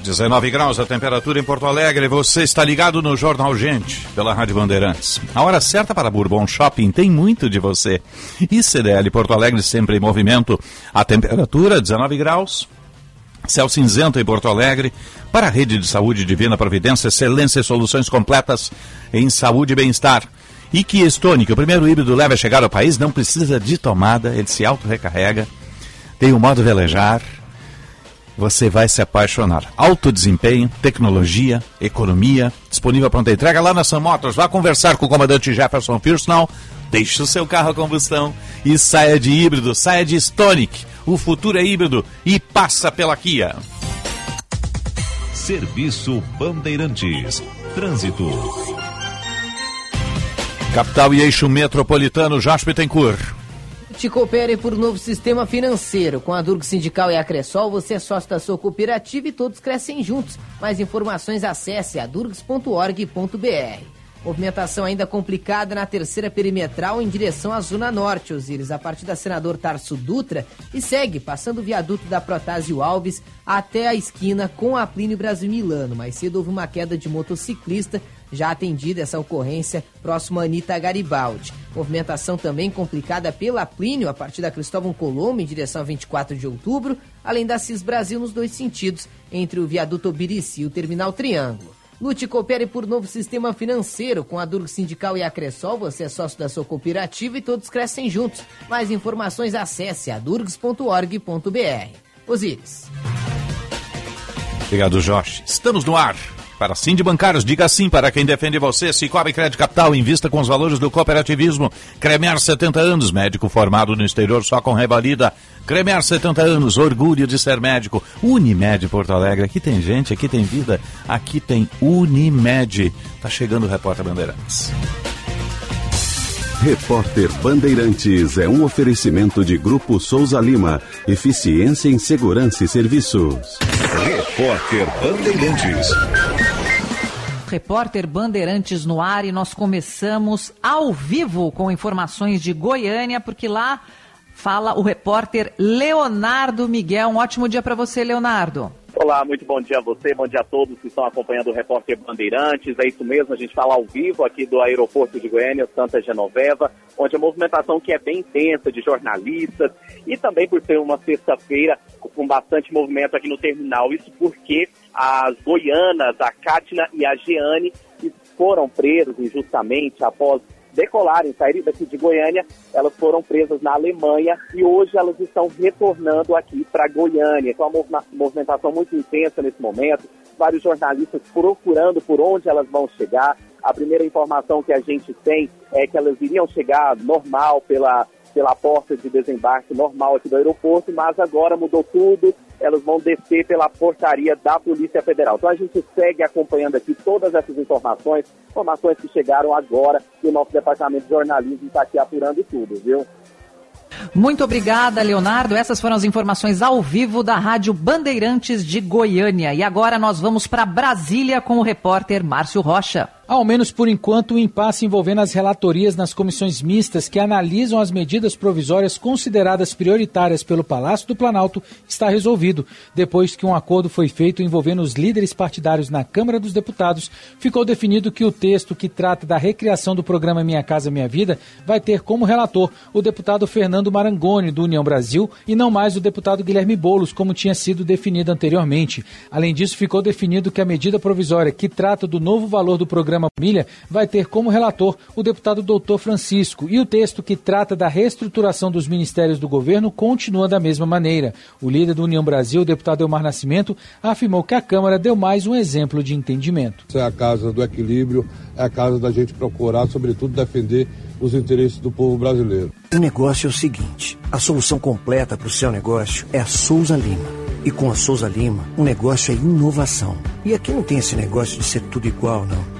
19 graus a temperatura em Porto Alegre. Você está ligado no Jornal Gente, pela Rádio Bandeirantes. A hora certa para Bourbon Shopping tem muito de você. E CDL Porto Alegre sempre em movimento. A temperatura 19 graus. Céu cinzento em Porto Alegre. Para a rede de saúde Divina Providência, excelência e soluções completas em saúde e bem-estar. E que Stone, o primeiro híbrido leve a chegar ao país, não precisa de tomada, ele se auto-recarrega. Tem o modo velejar, você vai se apaixonar. Alto desempenho, tecnologia, economia, disponível a pronta entrega lá na Sam Motors. Vá conversar com o comandante Jefferson Pearsonal, deixe o seu carro a combustão e saia de híbrido, saia de Stonic. O futuro é híbrido e passa pela Kia. Serviço Bandeirantes. Trânsito. Capital e eixo metropolitano, Jasper Tencourt. Te coopere por um novo sistema financeiro. Com a Durg Sindical e a Cressol, você é sócio da sua cooperativa e todos crescem juntos. Mais informações acesse adurgs.org.br. Movimentação ainda complicada na terceira perimetral em direção à Zona Norte, Osíris, a partir da senador Tarso Dutra e segue passando o viaduto da Protásio Alves até a esquina com a Plínio Brasil Milano. Mais cedo houve uma queda de motociclista, já atendida essa ocorrência próximo a Anitta Garibaldi. Movimentação também complicada pela Plínio a partir da Cristóvão Colombo em direção a 24 de outubro, além da CIS Brasil nos dois sentidos, entre o viaduto Obirici e o terminal Triângulo. Lute e coopere por novo sistema financeiro. Com a Durg Sindical e a Cressol, você é sócio da sua cooperativa e todos crescem juntos. Mais informações acesse adurgs.org.br. Osíris. Obrigado, Jorge. Estamos no ar. Para sim de bancários, diga sim para quem defende você. Cicobi Crédito Capital, invista com os valores do cooperativismo. Cremer 70 anos, médico formado no exterior só com revalida. Cremer 70 anos, orgulho de ser médico. Unimed Porto Alegre, aqui tem gente, aqui tem vida, aqui tem Unimed. Tá chegando o Repórter Bandeirantes. Repórter Bandeirantes é um oferecimento de Grupo Souza Lima. Eficiência em Segurança e Serviços. Repórter Bandeirantes. Repórter Bandeirantes no ar e nós começamos ao vivo com informações de Goiânia, porque lá fala o repórter Leonardo Miguel. Um ótimo dia para você, Leonardo. Olá, muito bom dia a você, bom dia a todos que estão acompanhando o repórter Bandeirantes. É isso mesmo, a gente fala ao vivo aqui do aeroporto de Goiânia, Santa Genoveva, onde a movimentação que é bem intensa de jornalistas e também por ser uma sexta-feira com bastante movimento aqui no terminal. Isso porque as goianas, a Kátina e a Jeane, que foram presos injustamente após decolarem, saírem daqui de Goiânia, elas foram presas na Alemanha e hoje elas estão retornando aqui para Goiânia. Então, uma movimentação muito intensa nesse momento, vários jornalistas procurando por onde elas vão chegar. A primeira informação que a gente tem é que elas iriam chegar normal pela, pela porta de desembarque normal aqui do aeroporto, mas agora mudou tudo elas vão descer pela portaria da Polícia Federal. Então a gente segue acompanhando aqui todas essas informações, informações que chegaram agora e o nosso departamento de jornalismo está aqui apurando tudo, viu? Muito obrigada, Leonardo. Essas foram as informações ao vivo da Rádio Bandeirantes de Goiânia. E agora nós vamos para Brasília com o repórter Márcio Rocha. Ao menos por enquanto, o impasse envolvendo as relatorias nas comissões mistas que analisam as medidas provisórias consideradas prioritárias pelo Palácio do Planalto está resolvido. Depois que um acordo foi feito envolvendo os líderes partidários na Câmara dos Deputados, ficou definido que o texto que trata da recriação do programa Minha Casa Minha Vida vai ter como relator o deputado Fernando Marangoni, do União Brasil, e não mais o deputado Guilherme Boulos, como tinha sido definido anteriormente. Além disso, ficou definido que a medida provisória que trata do novo valor do programa Família vai ter como relator o deputado Doutor Francisco e o texto que trata da reestruturação dos ministérios do governo continua da mesma maneira. O líder do União Brasil, o deputado Elmar Nascimento, afirmou que a Câmara deu mais um exemplo de entendimento. Essa é a casa do equilíbrio, é a casa da gente procurar, sobretudo, defender os interesses do povo brasileiro. O negócio é o seguinte: a solução completa para o seu negócio é a Souza Lima. E com a Souza Lima, o negócio é inovação. E aqui não tem esse negócio de ser tudo igual, não.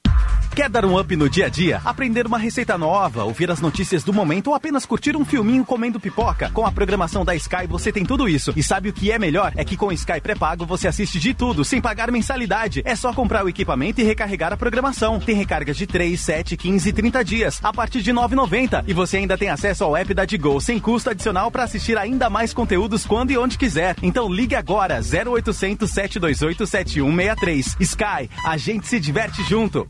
Quer dar um up no dia a dia? Aprender uma receita nova, ouvir as notícias do momento ou apenas curtir um filminho comendo pipoca? Com a programação da Sky você tem tudo isso. E sabe o que é melhor? É que com Sky pré-pago você assiste de tudo, sem pagar mensalidade. É só comprar o equipamento e recarregar a programação. Tem recargas de 3, 7, 15 e 30 dias, a partir de R$ 9,90. E você ainda tem acesso ao app da Digo, sem custo adicional para assistir ainda mais conteúdos quando e onde quiser. Então ligue agora, 0800 728 7163. Sky, a gente se diverte junto.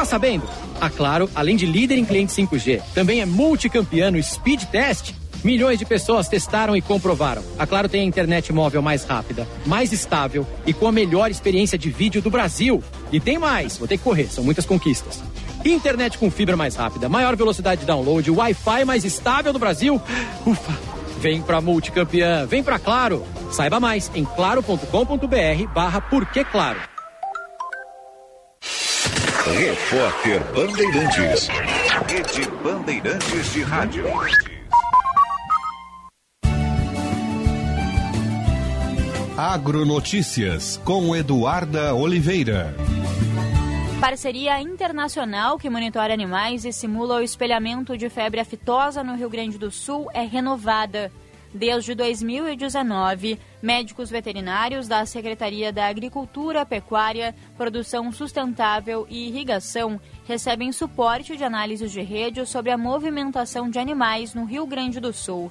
Tá sabendo? A Claro, além de líder em cliente 5G, também é multicampeão no Speed Test. Milhões de pessoas testaram e comprovaram. A Claro tem a internet móvel mais rápida, mais estável e com a melhor experiência de vídeo do Brasil. E tem mais, vou ter que correr, são muitas conquistas. Internet com fibra mais rápida, maior velocidade de download, Wi-Fi mais estável do Brasil. Ufa! Vem pra multicampeã, vem pra Claro. Saiba mais em claro.com.br barra Claro. Repórter Bandeirantes. Rede Bandeirantes de Rádio. Agronotícias com Eduarda Oliveira. Parceria internacional que monitora animais e simula o espelhamento de febre aftosa no Rio Grande do Sul é renovada. Desde 2019, médicos veterinários da Secretaria da Agricultura, Pecuária, Produção Sustentável e Irrigação recebem suporte de análises de rede sobre a movimentação de animais no Rio Grande do Sul.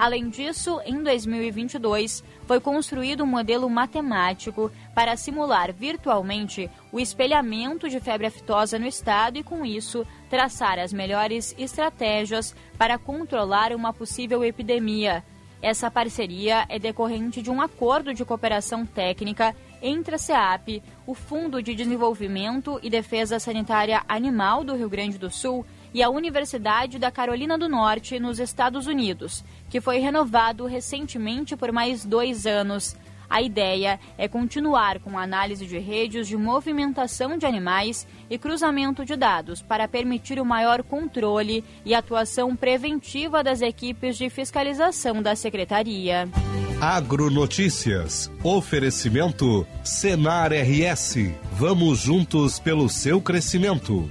Além disso, em 2022, foi construído um modelo matemático para simular virtualmente o espelhamento de febre aftosa no estado e, com isso, traçar as melhores estratégias para controlar uma possível epidemia. Essa parceria é decorrente de um acordo de cooperação técnica entre a SEAP, o Fundo de Desenvolvimento e Defesa Sanitária Animal do Rio Grande do Sul e a Universidade da Carolina do Norte, nos Estados Unidos, que foi renovado recentemente por mais dois anos. A ideia é continuar com a análise de redes de movimentação de animais e cruzamento de dados para permitir o maior controle e atuação preventiva das equipes de fiscalização da Secretaria. Agronotícias. Oferecimento Senar RS. Vamos juntos pelo seu crescimento.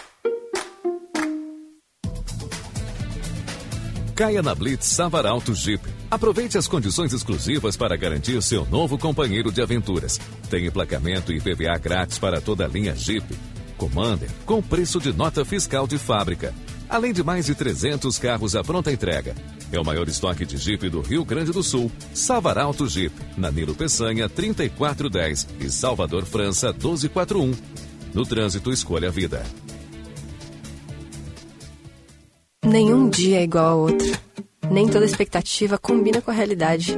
Caia na Blitz Savaralto Jeep. Aproveite as condições exclusivas para garantir seu novo companheiro de aventuras. Tem emplacamento e PVA grátis para toda a linha Jeep. Commander, com preço de nota fiscal de fábrica. Além de mais de 300 carros à pronta entrega. É o maior estoque de Jeep do Rio Grande do Sul. Savaralto Jeep, na Nilo Peçanha 3410 e Salvador França 1241. No trânsito, escolha a vida. Nenhum dia é igual ao outro. Nem toda expectativa combina com a realidade.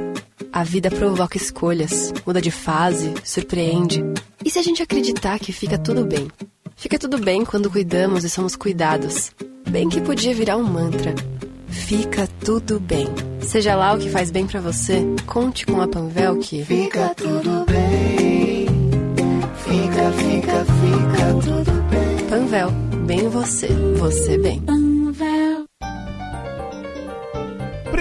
A vida provoca escolhas, muda de fase, surpreende. E se a gente acreditar que fica tudo bem? Fica tudo bem quando cuidamos e somos cuidados. Bem que podia virar um mantra. Fica tudo bem. Seja lá o que faz bem pra você, conte com a Panvel que Fica tudo bem. Fica, fica, fica tudo bem. Panvel, bem você, você bem.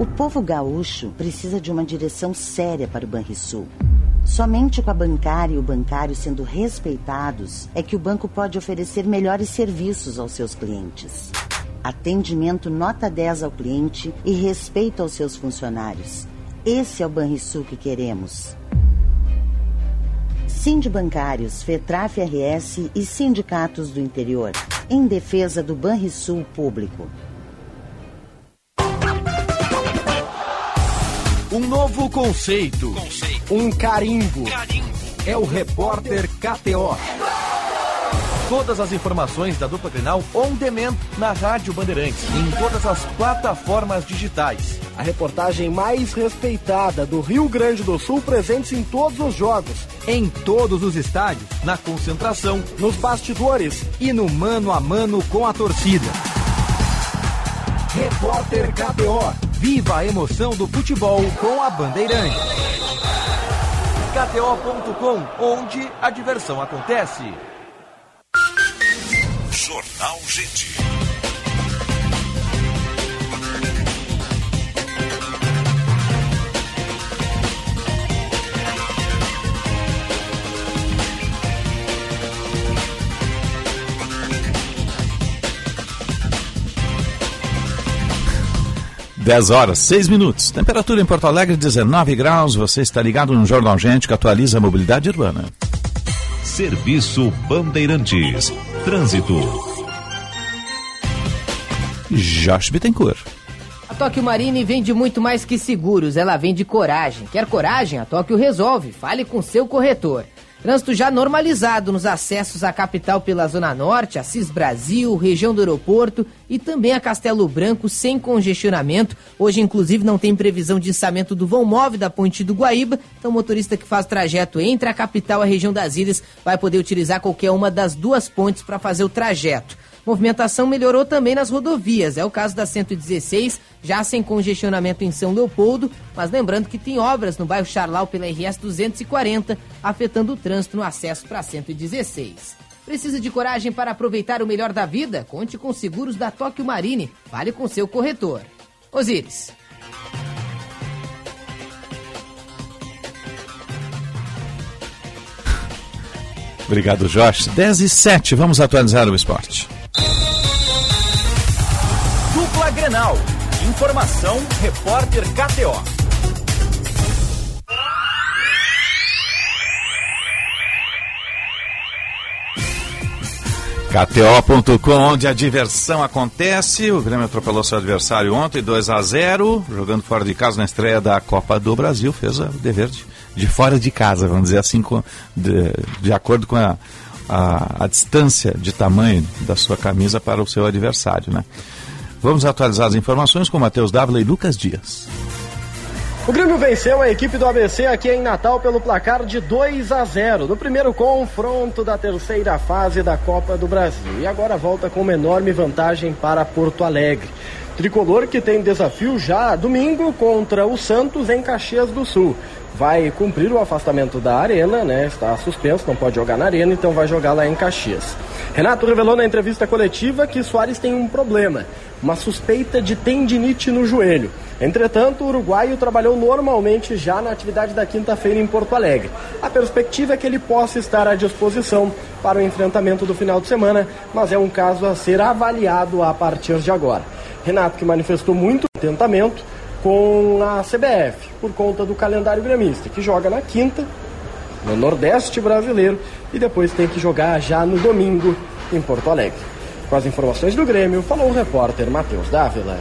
O povo gaúcho precisa de uma direção séria para o Banrisul. Somente com a bancária e o bancário sendo respeitados é que o banco pode oferecer melhores serviços aos seus clientes. Atendimento nota 10 ao cliente e respeito aos seus funcionários. Esse é o Banrisul que queremos. Sind Bancários, FETRAF RS e sindicatos do interior, em defesa do Banrisul público. Um novo conceito. Um carimbo. É o repórter KTO. Todas as informações da dupla Grenal on demand na Rádio Bandeirantes e em todas as plataformas digitais. A reportagem mais respeitada do Rio Grande do Sul presente em todos os jogos, em todos os estádios, na concentração, nos bastidores e no mano a mano com a torcida. Repórter KTO. Viva a emoção do futebol com a Bandeirante. KTO.com, onde a diversão acontece. Jornal Gente. Dez horas, seis minutos. Temperatura em Porto Alegre, 19 graus. Você está ligado no Jornal Gente que atualiza a mobilidade urbana. Serviço Bandeirantes. Trânsito. Josh Bittencourt. A Tóquio Marine vende muito mais que seguros, ela vende coragem. Quer coragem? A Tóquio resolve. Fale com seu corretor. Trânsito já normalizado nos acessos à capital pela Zona Norte, Assis Brasil, região do aeroporto e também a Castelo Branco sem congestionamento. Hoje, inclusive, não tem previsão de içamento do vão móvel da Ponte do Guaíba, então o motorista que faz trajeto entre a capital e a região das ilhas vai poder utilizar qualquer uma das duas pontes para fazer o trajeto. Movimentação melhorou também nas rodovias. É o caso da 116, já sem congestionamento em São Leopoldo, mas lembrando que tem obras no bairro Charlau pela RS 240, afetando o trânsito no acesso para a 116. Precisa de coragem para aproveitar o melhor da vida? Conte com seguros da Tóquio Marine. Fale com seu corretor. Osíris. Obrigado, Josh. 10 e 7, vamos atualizar o esporte. Dupla Grenal. Informação, repórter KTO. KTO.com, onde a diversão acontece. O Grêmio atropelou seu adversário ontem, 2 a 0 jogando fora de casa na estreia da Copa do Brasil. Fez o dever de, de fora de casa, vamos dizer assim, com, de, de acordo com a, a, a distância de tamanho da sua camisa para o seu adversário. Né? Vamos atualizar as informações com Matheus Dávila e Lucas Dias. O Grêmio venceu a equipe do ABC aqui em Natal pelo placar de 2 a 0 no primeiro confronto da terceira fase da Copa do Brasil. E agora volta com uma enorme vantagem para Porto Alegre. Tricolor que tem desafio já domingo contra o Santos em Caxias do Sul. Vai cumprir o afastamento da Arena, né? Está suspenso, não pode jogar na Arena, então vai jogar lá em Caxias. Renato revelou na entrevista coletiva que Soares tem um problema, uma suspeita de tendinite no joelho. Entretanto, o uruguaio trabalhou normalmente já na atividade da quinta-feira em Porto Alegre. A perspectiva é que ele possa estar à disposição para o enfrentamento do final de semana, mas é um caso a ser avaliado a partir de agora. Renato que manifestou muito contentamento com a CBF por conta do calendário gremista, que joga na quinta, no Nordeste brasileiro, e depois tem que jogar já no domingo em Porto Alegre. Com as informações do Grêmio, falou o repórter Matheus Dávila.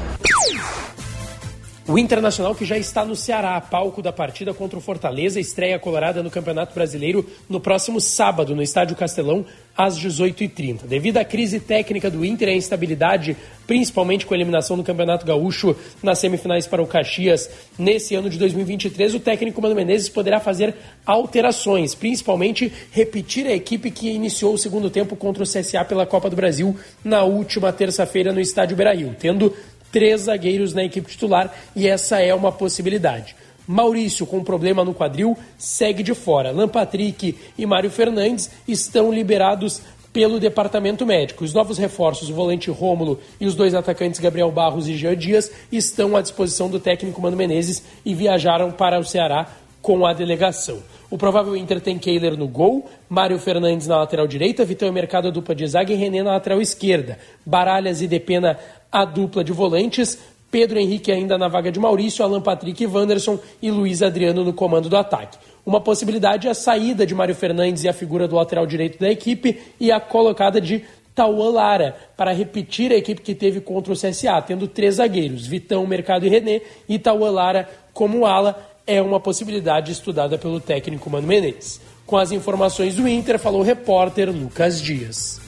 O Internacional que já está no Ceará, palco da partida contra o Fortaleza, estreia colorada no Campeonato Brasileiro no próximo sábado, no Estádio Castelão, às 18h30. Devido à crise técnica do Inter e à instabilidade, principalmente com a eliminação do Campeonato Gaúcho nas semifinais para o Caxias, nesse ano de 2023, o técnico Mano Menezes poderá fazer alterações, principalmente repetir a equipe que iniciou o segundo tempo contra o CSA pela Copa do Brasil na última terça-feira no Estádio Beira-Rio, tendo três zagueiros na equipe titular e essa é uma possibilidade. Maurício, com problema no quadril, segue de fora. Lampatrick e Mário Fernandes estão liberados pelo departamento médico. Os novos reforços, o volante Rômulo e os dois atacantes Gabriel Barros e Jean Dias, estão à disposição do técnico Mano Menezes e viajaram para o Ceará com a delegação. O provável Inter tem Kehler no gol, Mário Fernandes na lateral direita, Vitão Mercado a dupla de zaga e René na lateral esquerda. Baralhas e Depena a dupla de volantes, Pedro Henrique ainda na vaga de Maurício, Alan Patrick e Wanderson e Luiz Adriano no comando do ataque. Uma possibilidade é a saída de Mário Fernandes e a figura do lateral direito da equipe e a colocada de Tauan Lara para repetir a equipe que teve contra o CSA, tendo três zagueiros, Vitão, Mercado e René, e Tauan Lara como ala é uma possibilidade estudada pelo técnico Mano Menezes. Com as informações do Inter, falou o repórter Lucas Dias.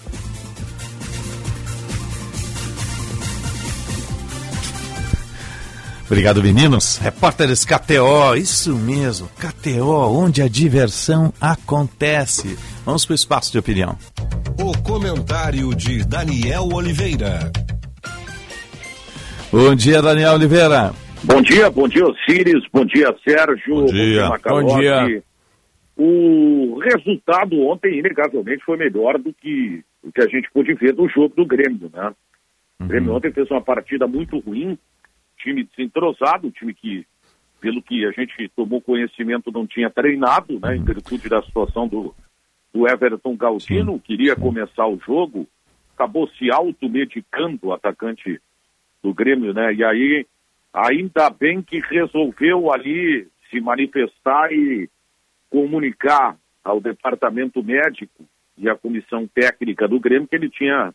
Obrigado, meninos. Repórteres KTO, isso mesmo, KTO, onde a diversão acontece. Vamos para o espaço de opinião. O comentário de Daniel Oliveira. Bom dia, Daniel Oliveira. Bom dia, bom dia, Osiris, bom dia, Sérgio. Bom dia. Bom dia. O resultado ontem, inegavelmente, foi melhor do que o que a gente pôde ver do jogo do Grêmio, né? O Grêmio ontem fez uma partida muito ruim, time desentrosado, um time que, pelo que a gente tomou conhecimento, não tinha treinado, né? Em virtude da situação do, do Everton Galdino, queria começar o jogo, acabou se automedicando o atacante do Grêmio, né? E aí, ainda bem que resolveu ali se manifestar e comunicar ao departamento médico e à comissão técnica do Grêmio que ele tinha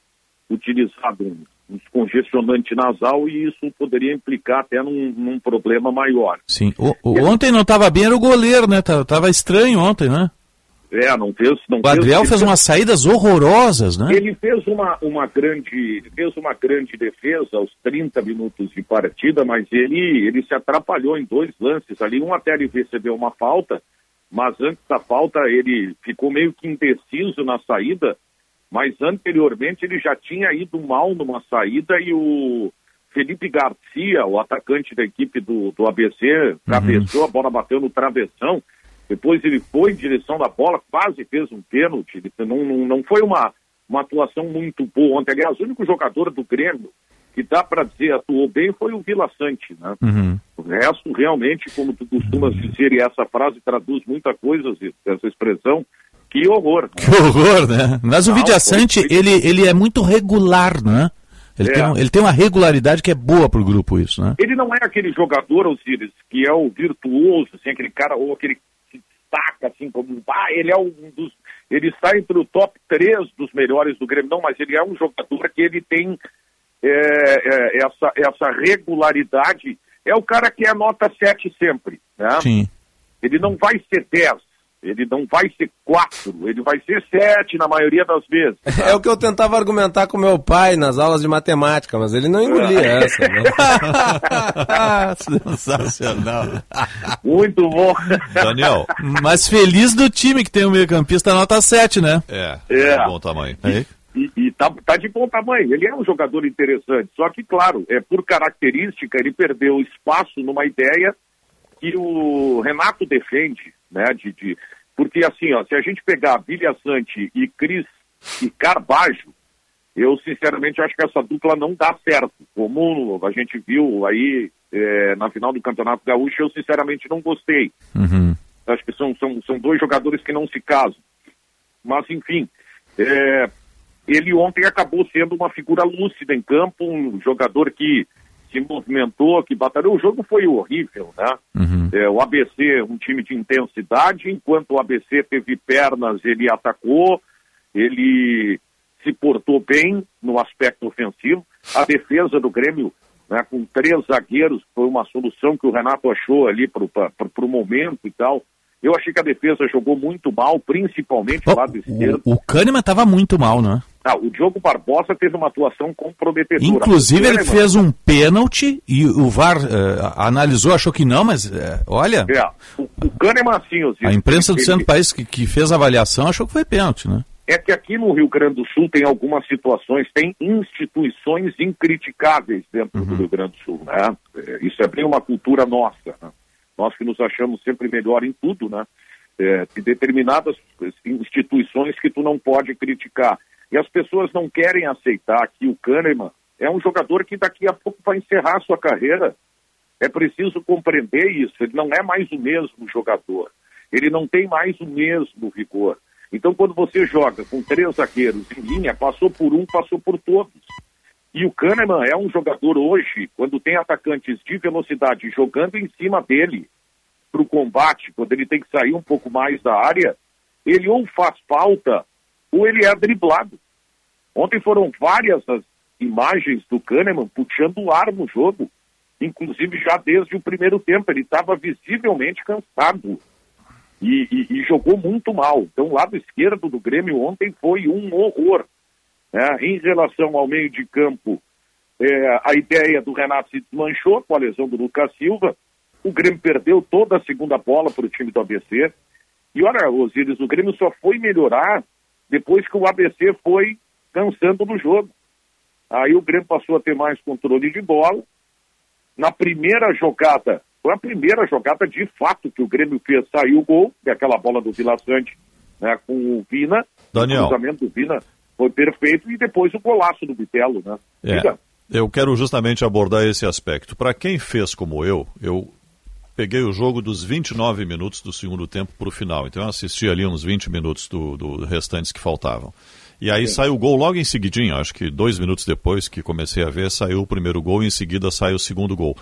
utilizado um, descongestionante nasal e isso poderia implicar até num, num problema maior. Sim. O, o- ontem não estava bem, era o goleiro, né? Tava, tava estranho ontem, né? É, não fez. Não O Adriel fez umas saídas horrorosas, né? Ele fez uma, uma grande fez uma grande defesa aos 30 minutos de partida, mas ele ele se atrapalhou em dois lances ali, um até ele recebeu uma falta, mas antes da falta ele ficou meio que indeciso na saída, mas anteriormente ele já tinha ido mal numa saída e o Felipe Garcia, o atacante da equipe do, do ABC, cabeceou, a bola bateu no travessão. Depois ele foi em direção da bola, quase fez um pênalti. Não, não, não foi uma, uma atuação muito boa ontem. Aliás, o único jogador do Grêmio que dá para dizer atuou bem foi o Vila Sante. Né? Uhum. O resto, realmente, como tu costumas dizer, e essa frase traduz muita coisa, essa expressão, que horror. Que horror, né? Mas o Não, Vidiaçante, foi- ele, ele é muito regular, né? Ele, É. tem, um- ele tem uma regularidade que é boa pro grupo, isso, né? Ele não é aquele jogador, Osiris, que é o virtuoso, assim, aquele cara, ou aquele que destaca, assim, como. Ah, ele é um dos. ele está entre o top 3 dos melhores do Grêmio, não, mas ele é um jogador que ele tem é, é, essa, essa regularidade. É o cara que é nota 7 sempre, né? Sim. Ele não vai ser 10, ele não vai ser 4, ele vai ser 7 na maioria das vezes. [laughs] É o que eu tentava argumentar com meu pai nas aulas de matemática, mas ele não engolia essa. Né? [laughs] Sensacional. Muito bom. Daniel. Mas feliz do time que tem o meio-campista nota 7, né? É, É. é bom tamanho. E, e tá, tá de bom tamanho. Ele é um jogador interessante. Só que, claro, é por característica, ele perdeu espaço numa ideia que o Renato defende, né? De, de- porque assim, ó, se a gente pegar Vilha Sante e Cris e Carbajo, eu sinceramente acho que essa dupla não dá certo. Como a gente viu aí é, na final do Campeonato Gaúcho, eu sinceramente não gostei. Acho que são, são, são dois jogadores que não se casam. Mas, enfim, é, ele ontem acabou sendo uma figura lúcida em campo, um jogador que se movimentou, que batalhou. O jogo foi horrível, né? É, o ABC, um time de intensidade, enquanto o ABC teve pernas, ele atacou, ele se portou bem no aspecto ofensivo. A defesa do Grêmio, né, com três zagueiros, foi uma solução que o Renato achou ali para o momento e tal. Eu achei que a defesa jogou muito mal, principalmente do lado esquerdo. O Kahneman tava muito mal, né? Ah, o Diogo Barbosa teve uma atuação comprometedora. Inclusive, ele fez um pênalti e o VAR eh, analisou, achou que não, mas eh, olha, É, o, o Kahneman, assim, a imprensa do ele- Centro País que, que fez a avaliação achou que foi pênalti, né? É que aqui no Rio Grande do Sul tem algumas situações, tem instituições incriticáveis dentro do Rio Grande do Sul, né? É, Isso é bem uma cultura nossa, né? Nós que nos achamos sempre melhor em tudo, né? É, de determinadas instituições que tu não pode criticar. E as pessoas não querem aceitar que o Kahneman é um jogador que daqui a pouco vai encerrar sua carreira. É preciso compreender isso. Ele não é mais o mesmo jogador. Ele não tem mais o mesmo vigor. Então, quando você joga com três zagueiros em linha, passou por um, passou por todos. E o Kahneman é um jogador hoje, quando tem atacantes de velocidade jogando em cima dele para o combate, quando ele tem que sair um pouco mais da área, ele ou faz falta ou ele é driblado. Ontem foram várias as imagens do Kahneman puxando o ar no jogo, inclusive já desde o primeiro tempo. Ele estava visivelmente cansado e, e- e jogou muito mal. Então, o lado esquerdo do Grêmio ontem foi um horror. né? Em relação ao meio de campo, é, a ideia do Renato se desmanchou com a lesão do Lucas Silva. O Grêmio perdeu toda a segunda bola para o time do ABC. E olha, Osíris, o Grêmio só foi melhorar depois que o ABC foi cansando no jogo. Aí o Grêmio passou a ter mais controle de bola. Na primeira jogada, foi a primeira jogada de fato que o Grêmio fez, saiu o gol, que é aquela bola do Vila Sante, né, com o Vina. Daniel. O cruzamento do Vina foi perfeito e depois o golaço do Bitelo, né? É, Diga. eu quero justamente abordar esse aspecto. Para quem fez como eu, eu peguei o jogo dos 29 minutos do segundo tempo para o final. Então eu assisti ali uns 20 minutos do, do restantes que faltavam. E aí saiu o gol logo em seguidinho, acho que dois minutos depois que comecei a ver, saiu o primeiro gol e em seguida saiu o segundo gol.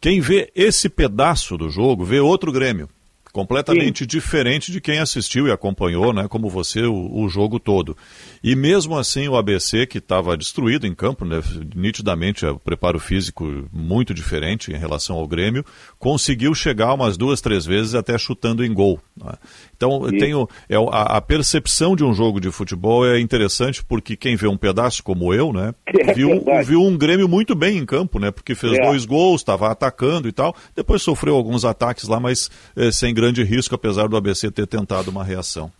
Quem vê esse pedaço do jogo, vê outro Grêmio. Completamente diferente de quem assistiu e acompanhou, né, como você, o, o jogo todo. E mesmo assim, o ABC, que estava destruído em campo, né, nitidamente, o preparo físico muito diferente em relação ao Grêmio, conseguiu chegar umas duas, três vezes até chutando em gol. né. Então, Sim. tenho, é, a, a percepção de um jogo de futebol é interessante porque quem vê um pedaço como eu, né, [laughs] É viu, verdade. viu um Grêmio muito bem em campo, né, porque fez É. dois gols, estava atacando e tal. Depois sofreu alguns ataques lá, mas eh, sem grande risco, apesar do ABC ter tentado uma reação.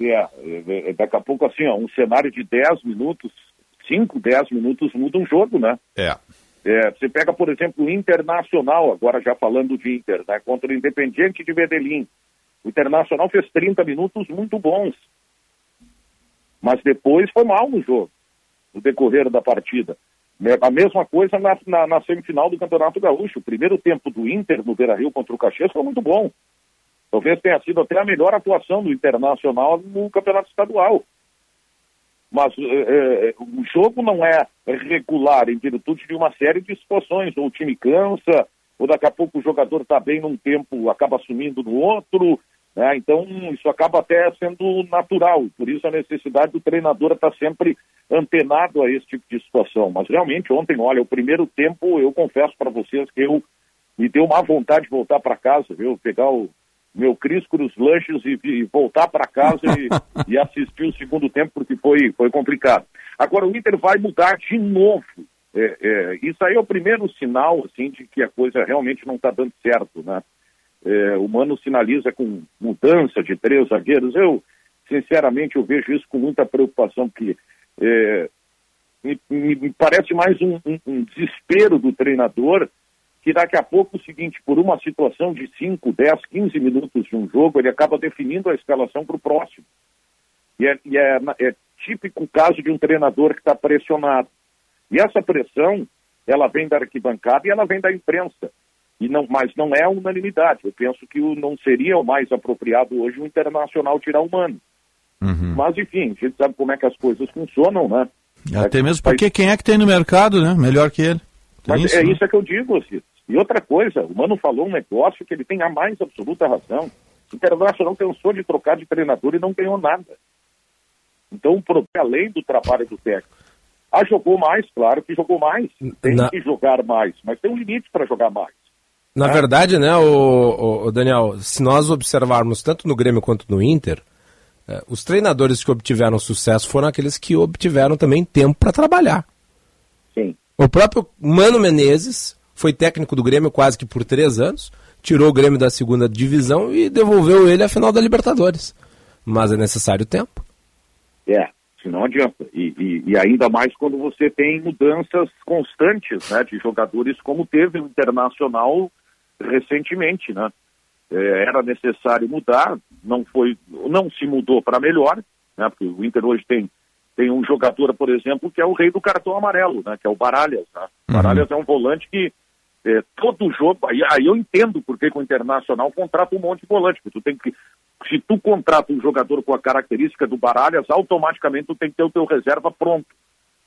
É, é, é, daqui a pouco, assim, ó, um cenário de 10 minutos, 5, 10 minutos muda um jogo, né? É. É, você pega, por exemplo, o Internacional, agora já falando de Inter, né, contra o Independiente de Medellín. O Internacional fez 30 minutos muito bons. Mas depois foi mal no jogo, no decorrer da partida. Né, A mesma coisa na, na, na semifinal do Campeonato Gaúcho. O primeiro tempo do Inter no Beira-Rio contra o Caxias foi muito bom. Talvez tenha sido até a melhor atuação do Internacional no Campeonato Estadual. Mas eh, o jogo não é regular em virtude de uma série de situações. Ou o time cansa, ou daqui a pouco o jogador está bem num tempo, acaba assumindo no outro. né? Então, isso acaba até sendo natural, por isso a necessidade do treinador estar sempre antenado a esse tipo de situação. Mas realmente, ontem, olha, o primeiro tempo, eu confesso para vocês que eu me deu má vontade de voltar para casa, viu? Pegar o meu Cris Cruz Lanches e, e voltar para casa e, [laughs] e, assistir o segundo tempo, porque foi, foi complicado. Agora, o Inter vai mudar de novo. É, é, isso aí é o primeiro sinal, assim, de que a coisa realmente não está dando certo, né? É, o Mano sinaliza com mudança de três zagueiros. Eu, sinceramente, eu vejo isso com muita preocupação, porque é, me, me, parece mais um, um, um, desespero do treinador que daqui a pouco o seguinte, por uma situação de 5, 10, 15 minutos de um jogo, ele acaba definindo a escalação para o próximo. E, é, e é, é típico caso de um treinador que está pressionado. E essa pressão, ela vem da arquibancada e ela vem da imprensa. E não, mas não é unanimidade. Eu penso que o, não seria o mais apropriado hoje o Internacional tirar o Mano. Uhum. Mas, enfim, a gente sabe como é que as coisas funcionam, né? Até mesmo porque quem é que tem no mercado, né? Melhor que ele. Mas isso, é né? isso que eu digo, Cito. E outra coisa, o Mano falou um negócio que ele tem a mais absoluta razão. O Internacional pensou de trocar de treinador e não ganhou nada. Então, além do trabalho do técnico. Ah, jogou mais, claro que jogou mais. Tem Na... que jogar mais, mas tem um limite para jogar mais. Na ah. verdade, né, o, o, Daniel, se nós observarmos tanto no Grêmio quanto no Inter, eh, os treinadores que obtiveram sucesso foram aqueles que obtiveram também tempo para trabalhar. Sim. O próprio Mano Menezes foi técnico do Grêmio quase que por três anos, tirou o Grêmio da segunda divisão e devolveu ele à final da Libertadores. Mas é necessário tempo. É, se não adianta. E, e, e, ainda mais quando você tem mudanças constantes né, de jogadores, como teve o Internacional recentemente, né? É, era necessário mudar, não foi, não se mudou para melhor, né? Porque o Inter hoje tem tem um jogador, por exemplo, que é o rei do cartão amarelo, né? Que é o Baralhas. Né? Uhum. Baralhas é um volante que é, todo jogo, aí, aí eu entendo porque o Internacional contrata um monte de volante, porque tu tem que se tu contrata um jogador com a característica do Baralhas, automaticamente tu tem que ter o teu reserva pronto.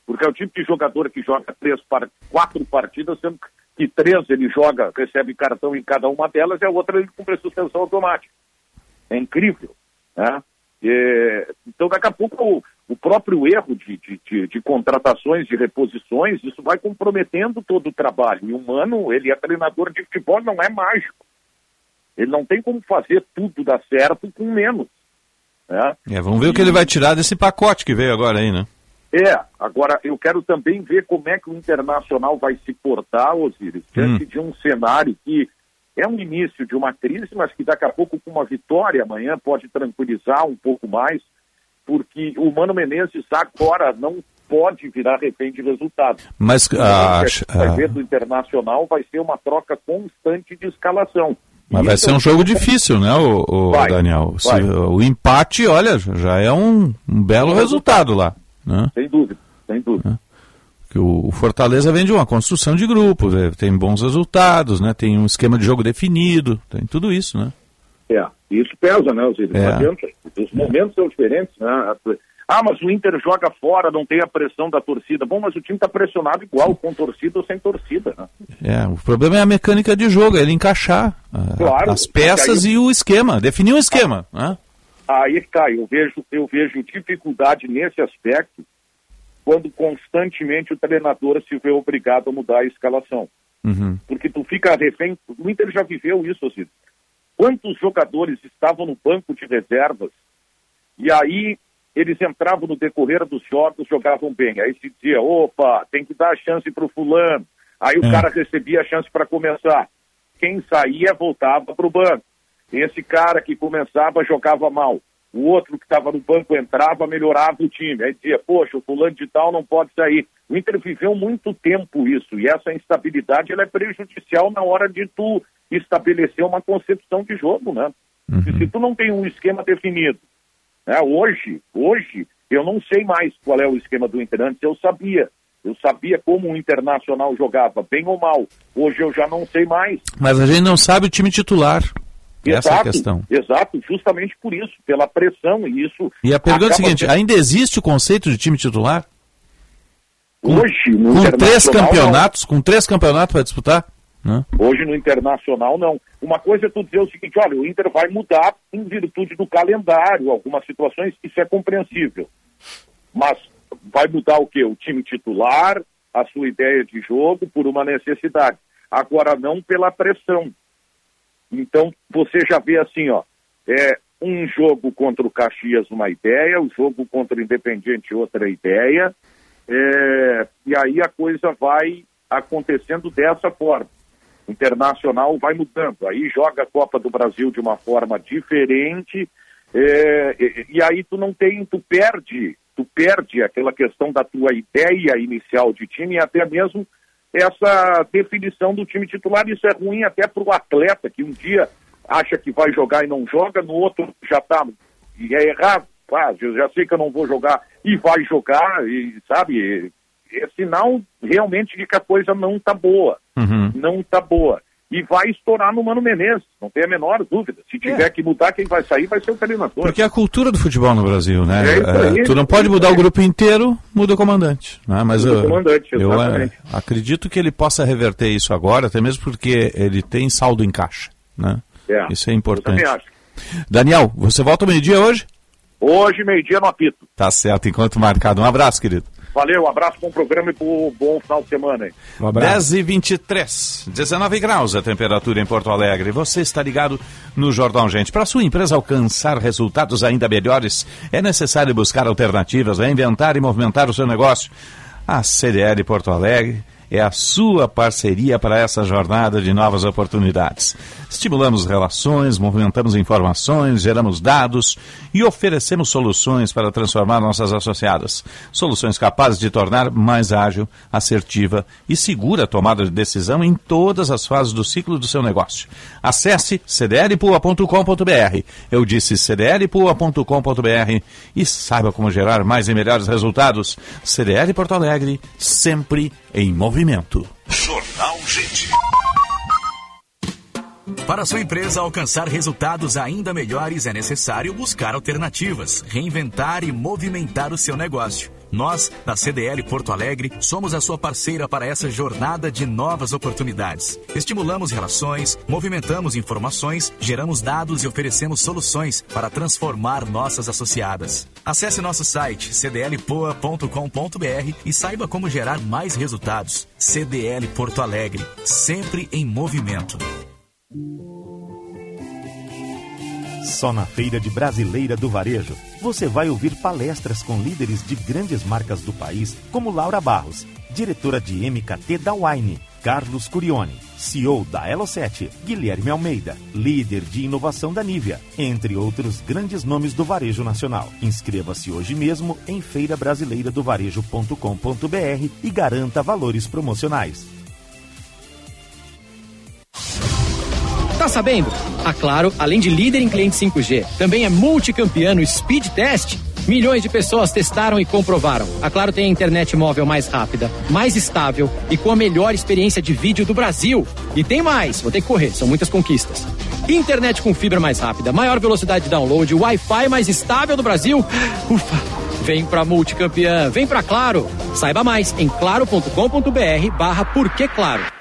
Porque é o tipo de jogador que joga três, quatro partidas, sendo que três ele joga, recebe cartão em cada uma delas, e a outra ele cumpre suspensão automática. É incrível. Né? É, então, daqui a pouco, o, próprio erro de, de, de, de, contratações, de reposições, isso vai comprometendo todo o trabalho. E o Mano, ele é treinador de futebol, não é mágico. Ele não tem como fazer tudo dar certo com menos. Né? É, vamos ver e... o que ele vai tirar desse pacote que veio agora aí, né? É, agora eu quero também ver como é que o Internacional vai se portar, Osiris, diante hum. de um cenário que é um início de uma crise, mas que daqui a pouco, com uma vitória amanhã, pode tranquilizar um pouco mais, porque o Mano Menezes agora não pode virar refém de resultados. Mas a, a, vai ver do Internacional vai ser uma troca constante de escalação. Mas vai ser um jogo difícil, né, o, o vai, Daniel? Se, o empate, olha, já é um, um belo resultado lá. Né? Sem dúvida, sem dúvida. É. Que o Fortaleza vem de uma construção de grupos, é, tem bons resultados, né? Tem um esquema de jogo definido, tem tudo isso, né? É, isso pesa, né, Osiris? É. Não adianta. Os momentos são diferentes, né? Ah, mas o Inter joga fora, não tem a pressão da torcida. Bom, mas o time está pressionado igual, com torcida ou sem torcida. Né? É, o problema é a mecânica de jogo, é ele encaixar claro, as peças aí... e o esquema, definir o esquema. Ah. Né? Aí que tá, eu vejo, eu vejo dificuldade nesse aspecto quando constantemente o treinador se vê obrigado a mudar a escalação. Uhum. Porque tu fica refém. O Inter já viveu isso, assim. Quantos jogadores estavam no banco de reservas e aí eles entravam no decorrer dos jogos, jogavam bem. Aí se dizia, opa, tem que dar a chance para o fulano. Aí o é. cara recebia a chance para começar. Quem saía voltava para o banco. Esse cara que começava jogava mal. O outro que estava no banco entrava, melhorava o time. Aí dizia, poxa, o fulano de tal não pode sair. O Inter viveu muito tempo isso, e essa instabilidade ela é prejudicial na hora de tu estabelecer uma concepção de jogo, né? Uhum. Se tu não tem um esquema definido, né? hoje, hoje, eu não sei mais qual é o esquema do Inter. Antes eu sabia. Eu sabia como o Internacional jogava, bem ou mal. Hoje eu já não sei mais. Mas a gente não sabe o time titular. Essa exato, é a questão. Exato, justamente por isso, pela pressão e isso. E a pergunta é a seguinte: ainda existe o conceito de time titular? Hoje, com, com três campeonatos, não... com três campeonatos para disputar? Né? Hoje no Internacional não. Uma coisa é tu dizer o seguinte, olha, o Inter vai mudar em virtude do calendário, algumas situações, isso é compreensível. Mas vai mudar o quê? O time titular, a sua ideia de jogo por uma necessidade. Agora não pela pressão. Então você já vê assim, ó, é um jogo contra o Caxias uma ideia, o jogo contra o Independiente outra ideia, é, e aí a coisa vai acontecendo dessa forma. Internacional vai mudando, aí joga a Copa do Brasil de uma forma diferente, é, e, e aí tu não tem, tu perde, tu perde aquela questão da tua ideia inicial de time e até mesmo essa definição do time titular. Isso é ruim até para o atleta que um dia acha que vai jogar e não joga, no outro já está. E é errado. Ah, já sei que eu não vou jogar e vai jogar, e sabe? É sinal realmente de que a coisa não está boa. Uhum. Não está boa. E vai estourar no Mano Menezes, não tem a menor dúvida. Se tiver É. que mudar, quem vai sair vai ser o treinador. Porque é a cultura do futebol no Brasil, né? É aí, É, tu não pode mudar o grupo inteiro, muda o comandante. Né? Mas Muda o eu, comandante, eu exatamente. é, acredito que ele possa reverter isso agora, até mesmo porque ele tem saldo em caixa. Né? É, Isso é Eu importante. Daniel, você volta ao meio-dia hoje? Hoje, meio-dia no apito. Tá certo, enquanto marcado. Um abraço, querido. Valeu, abraço, bom programa e bom, bom final de semana aí. Um 10 e 23, 19 graus a temperatura em Porto Alegre. Você está ligado no Jordão, gente. Para sua empresa alcançar resultados ainda melhores, é necessário buscar alternativas, reinventar e movimentar o seu negócio. A CDL Porto Alegre é a sua parceria para essa jornada de novas oportunidades. Estimulamos relações, movimentamos informações, geramos dados e oferecemos soluções para transformar nossas associadas. Soluções capazes de tornar mais ágil, assertiva e segura a tomada de decisão em todas as fases do ciclo do seu negócio. Acesse cdlpua.com.br. Eu disse cdlpua.com.br e saiba como gerar mais e melhores resultados. CDL Porto Alegre, sempre em movimento. Jornal Gente. Para sua empresa alcançar resultados ainda melhores, é necessário buscar alternativas, reinventar e movimentar o seu negócio. Nós, da CDL Porto Alegre, somos a sua parceira para essa jornada de novas oportunidades. Estimulamos relações, movimentamos informações, geramos dados e oferecemos soluções para transformar nossas associadas. Acesse nosso site cdlpoa.com.br e saiba como gerar mais resultados. CDL Porto Alegre, sempre em movimento. Só na Feira de Brasileira do Varejo você vai ouvir palestras com líderes de grandes marcas do país, como Laura Barros, diretora de MKT da Wine, Carlos Curione, CEO da Elo7, Guilherme Almeida, líder de inovação da Nivea, entre outros grandes nomes do varejo nacional. Inscreva-se hoje mesmo em feirabrasileiradovarejo.com.br e garanta valores promocionais. Tá sabendo? A Claro, além de líder em cliente 5G, também é multicampeã no Speed Test. Milhões de pessoas testaram e comprovaram. A Claro tem a internet móvel mais rápida, mais estável e com a melhor experiência de vídeo do Brasil. E tem mais, vou ter que correr, são muitas conquistas. Internet com fibra mais rápida, maior velocidade de download, Wi-Fi mais estável do Brasil. Ufa! Vem pra multicampeã, vem pra Claro. Saiba mais em claro.com.br barra Claro.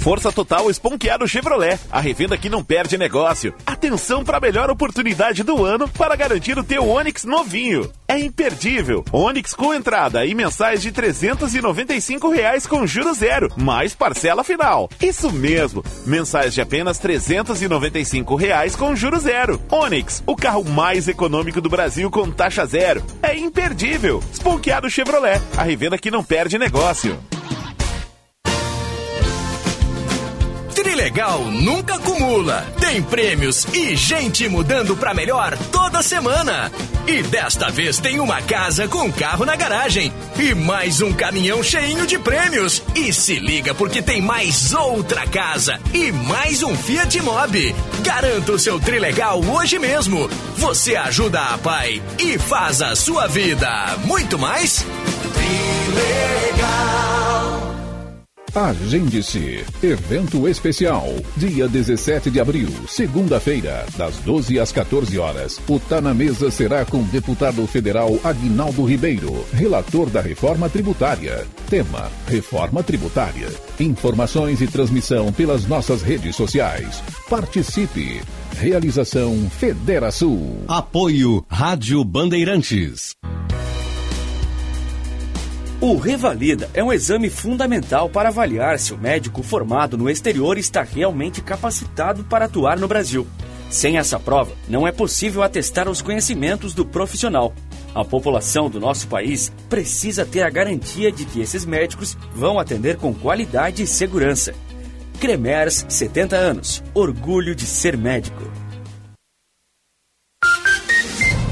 Força Total Esponqueado Chevrolet, a revenda que não perde negócio. Atenção para a melhor oportunidade do ano para garantir o teu Onix novinho. É imperdível. Onix com entrada e mensais de 395 reais com juro zero, mais parcela final. Isso mesmo, mensais de apenas 395 reais com juro zero. Onix, o carro mais econômico do Brasil com taxa zero. É imperdível. Esponqueado Chevrolet, a revenda que não perde negócio. Trilegal nunca acumula. Tem prêmios e gente mudando pra melhor toda semana. E desta vez tem uma casa com carro na garagem e mais um caminhão cheinho de prêmios. E se liga porque tem mais outra casa e mais um Fiat Mobi. Garanta o seu Trilegal hoje mesmo. Você ajuda a pai e faz a sua vida muito mais. Trilegal. Agende-se. Evento especial. Dia 17 de abril, segunda-feira, das 12 às 14 horas. O Tá na Mesa será com o deputado federal Aguinaldo Ribeiro, relator da reforma tributária. Tema: Reforma tributária. Informações e transmissão pelas nossas redes sociais. Participe. Realização Federação. Apoio Rádio Bandeirantes. O Revalida é um exame fundamental para avaliar se o médico formado no exterior está realmente capacitado para atuar no Brasil. Sem essa prova, não é possível atestar os conhecimentos do profissional. A população do nosso país precisa ter a garantia de que esses médicos vão atender com qualidade e segurança. Cremers, 70 anos. Orgulho de ser médico.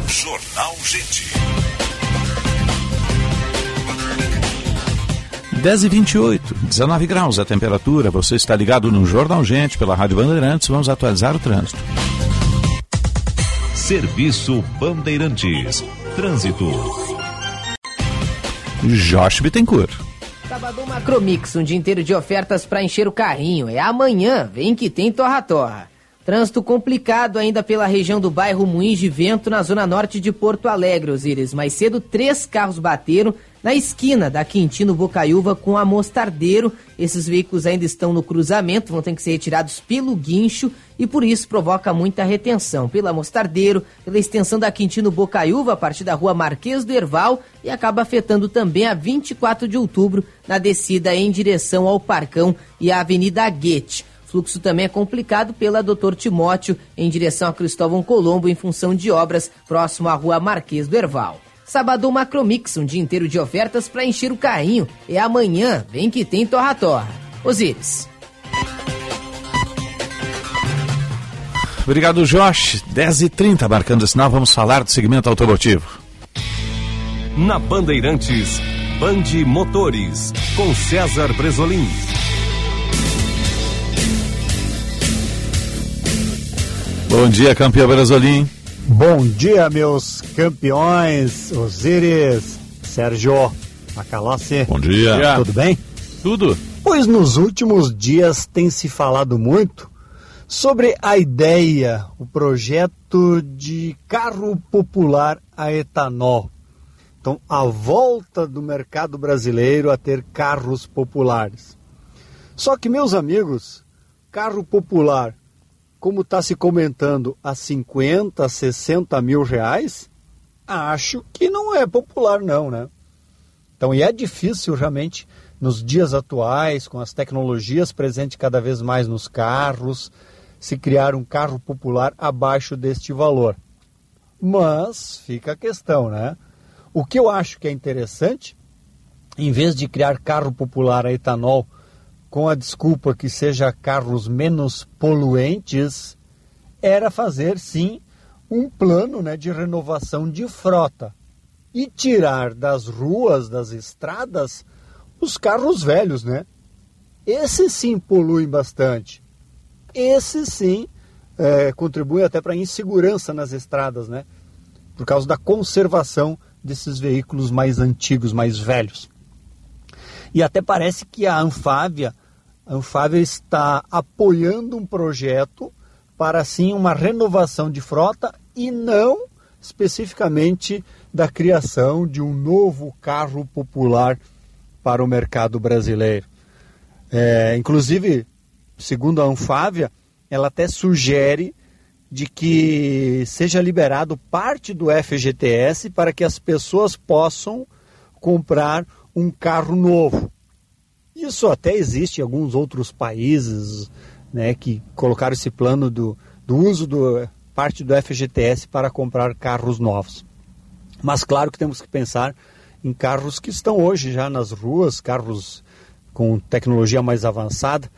Jornal Gente. 10 e 28, 19 graus a temperatura. Você está ligado no Jornal Gente pela Rádio Bandeirantes. Vamos atualizar o trânsito. Serviço Bandeirantes. Trânsito. Josh Bittencourt. Sabadão Macromix, um dia inteiro de ofertas para encher o carrinho. É amanhã, vem que tem torra-torra. Trânsito complicado ainda pela região do bairro Moinhos de Vento, na zona norte de Porto Alegre, Osíris. Mais cedo, três carros bateram na esquina da Quintino Bocaiúva com a Mostardeiro. Esses veículos ainda estão no cruzamento, vão ter que ser retirados pelo guincho e por isso provoca muita retenção. Pela Mostardeiro, pela extensão da Quintino Bocaiúva, a partir da rua Marquês do Erval e acaba afetando também a 24 de outubro na descida em direção ao Parcão e à Avenida Guete. Fluxo também é complicado pela Doutor Timóteo em direção a Cristóvão Colombo em função de obras próximo à rua Marquês do Erval. Sabadão Macromix, um dia inteiro de ofertas para encher o carrinho. É amanhã, vem que tem torra-torra. Osíris. Obrigado, Josh. 10h30, marcando o sinal, vamos falar do segmento automotivo. Na Bandeirantes, Bande Motores, com César Bresolim. Bom dia, campeão Bresolim. Bom dia, meus campeões, Osíris, Sérgio, Macalossi. Bom dia. Tudo bem? Tudo. Pois nos últimos dias tem se falado muito sobre a ideia, o projeto de carro popular a etanol. Então, a volta do mercado brasileiro a ter carros populares. Só que, meus amigos, carro popular como está se comentando, a 50, 60 mil reais, acho que não é popular não, né? Então, e é difícil realmente, nos dias atuais, com as tecnologias presentes cada vez mais nos carros, se criar um carro popular abaixo deste valor. Mas fica a questão, né? O que eu acho que é interessante, em vez de criar carro popular a etanol com a desculpa que seja carros menos poluentes, era fazer sim um plano né, de renovação de frota e tirar das ruas, das estradas, os carros velhos, né? Esses sim poluem bastante. Esses sim é, contribuem até para a insegurança nas estradas, né? Por causa da conservação desses veículos mais antigos, mais velhos. E até parece que a Anfávia, a Anfávia está apoiando um projeto para sim uma renovação de frota e não especificamente da criação de um novo carro popular para o mercado brasileiro. É, inclusive, segundo a Anfávia, ela até sugere de que seja liberado parte do FGTS para que as pessoas possam comprar um carro novo. Isso até existe em alguns outros países, né, que colocaram esse plano do, do uso do parte do FGTS para comprar carros novos. Mas claro que temos que pensar em carros que estão hoje já nas ruas, carros com tecnologia mais avançada,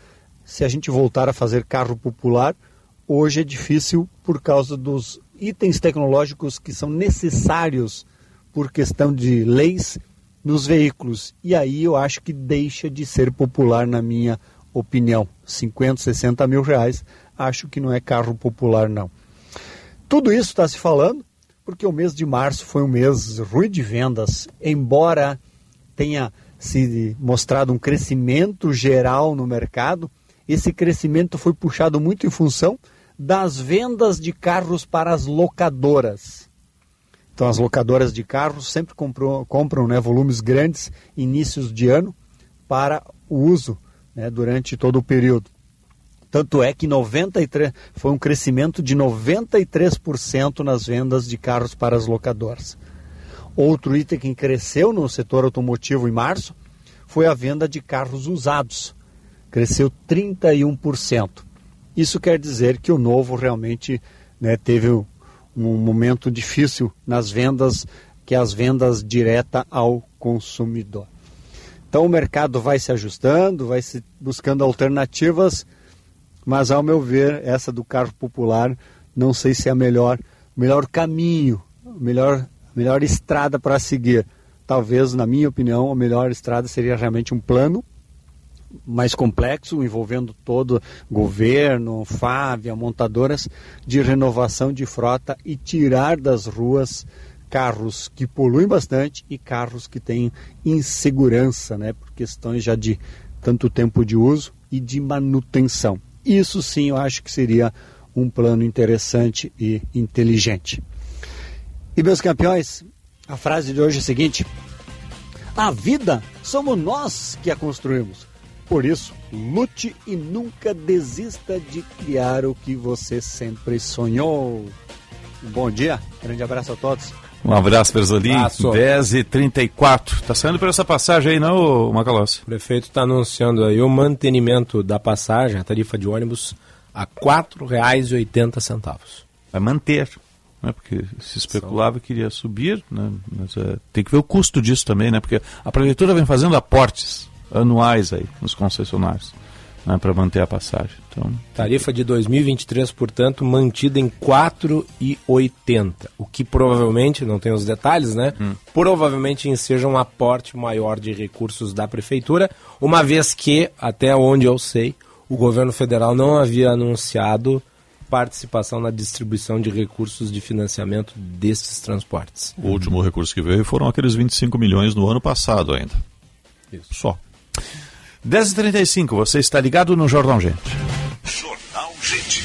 se a gente voltar a fazer carro popular, hoje é difícil por causa dos itens tecnológicos que são necessários por questão de leis nos veículos. E aí eu acho que deixa de ser popular, na minha opinião. 50, 60 mil reais, acho que não é carro popular, não. Tudo isso está se falando porque o mês de março foi um mês ruim de vendas, embora tenha se mostrado um crescimento geral no mercado, esse crescimento foi puxado muito em função das vendas de carros para as locadoras. Então, as locadoras de carros sempre comprou, compram né, volumes grandes inícios de ano para o uso né, durante todo o período. Tanto é que 93, foi um crescimento de 93% nas vendas de carros para as locadoras. Outro item que cresceu no setor automotivo em março foi a venda de carros usados. Cresceu 31%. Isso quer dizer que o novo realmente né, teve um momento difícil nas vendas, que é as vendas direta ao consumidor. Então o mercado vai se ajustando, vai se buscando alternativas mas ao meu ver, essa do carro popular, não sei se é a melhor, melhor caminho, melhor, melhor estrada para seguir. Talvez, na minha opinião, a melhor estrada seria realmente um plano mais complexo, envolvendo todo governo, FAV, montadoras, de renovação de frota e tirar das ruas carros que poluem bastante e carros que têm insegurança, né, por questões já de tanto tempo de uso e de manutenção. Isso sim eu acho que seria um plano interessante e inteligente. E meus campeões, a frase de hoje é a seguinte: A vida somos nós que a construímos. Por isso, lute e nunca desista de criar o que você sempre sonhou. Um bom dia, grande abraço a todos. Um abraço, Berzolim. 10 e 34 Tá saindo por essa passagem aí, não, Macalossi? O prefeito está anunciando aí o mantenimento da passagem, a tarifa de ônibus, a R$ 4,80. Vai manter, né? Porque se especulava que iria subir, né? Mas é, tem que ver o custo disso também, né? Porque a prefeitura vem fazendo aportes anuais aí nos concessionários né, para manter a passagem. Então, Tarifa de 2023, portanto, mantida em 4,80, o que provavelmente, não tem os detalhes, né? Hum. Provavelmente seja um aporte maior de recursos da prefeitura, uma vez que, até onde eu sei, o governo federal não havia anunciado participação na distribuição de recursos de financiamento desses transportes. O último recurso que veio foram aqueles 25 milhões no ano passado ainda. Isso. Só. 10h35, você está ligado no Jornal Gente. Jornal Gente.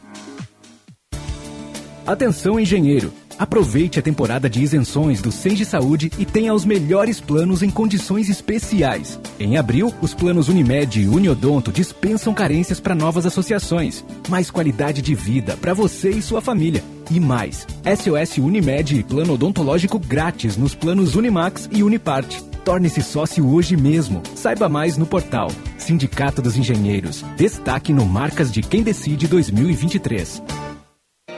Atenção engenheiro, aproveite a temporada de isenções do Senge Saúde e tenha os melhores planos em condições especiais. Em abril, os planos Unimed e Uniodonto dispensam carências para novas associações, mais qualidade de vida para você e sua família. E mais, SOS Unimed e plano odontológico grátis nos planos Unimax e Uniparte. Torne-se sócio hoje mesmo. Saiba mais no portal Sindicato dos Engenheiros. Destaque no Marcas de Quem Decide 2023.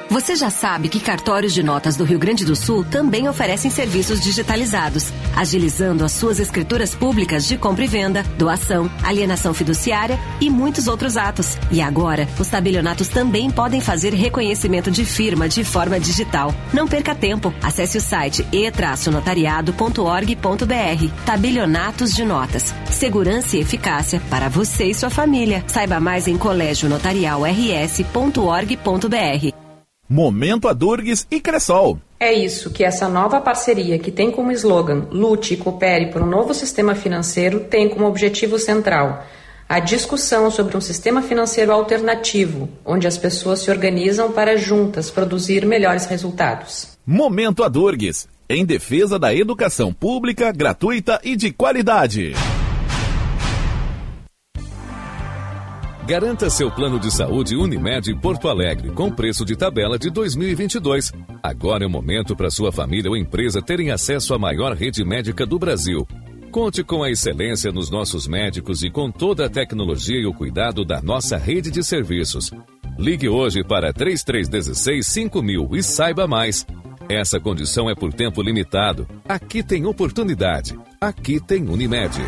Você já sabe que cartórios de notas do Rio Grande do Sul também oferecem serviços digitalizados, agilizando as suas escrituras públicas de compra e venda, doação, alienação fiduciária e muitos outros atos. E agora, os tabelionatos também podem fazer reconhecimento de firma de forma digital. Não perca tempo. Acesse o site e-notariado.org.br. Tabelionatos de notas. Segurança e eficácia para você e sua família. Saiba mais em colégionotarialrs.org.br. Momento Adurgues e Cressol. É isso que essa nova parceria, que tem como slogan Lute e Coopere por um novo sistema financeiro, tem como objetivo central a discussão sobre um sistema financeiro alternativo, onde as pessoas se organizam para juntas produzir melhores resultados. Momento Adurgues, em defesa da educação pública, gratuita e de qualidade. Garanta seu plano de saúde Unimed Porto Alegre com preço de tabela de 2022. Agora é o momento para sua família ou empresa terem acesso à maior rede médica do Brasil. Conte com a excelência nos nossos médicos e com toda a tecnologia e o cuidado da nossa rede de serviços. Ligue hoje para 3316 5000 e saiba mais. Essa condição é por tempo limitado. Aqui tem oportunidade. Aqui tem Unimed.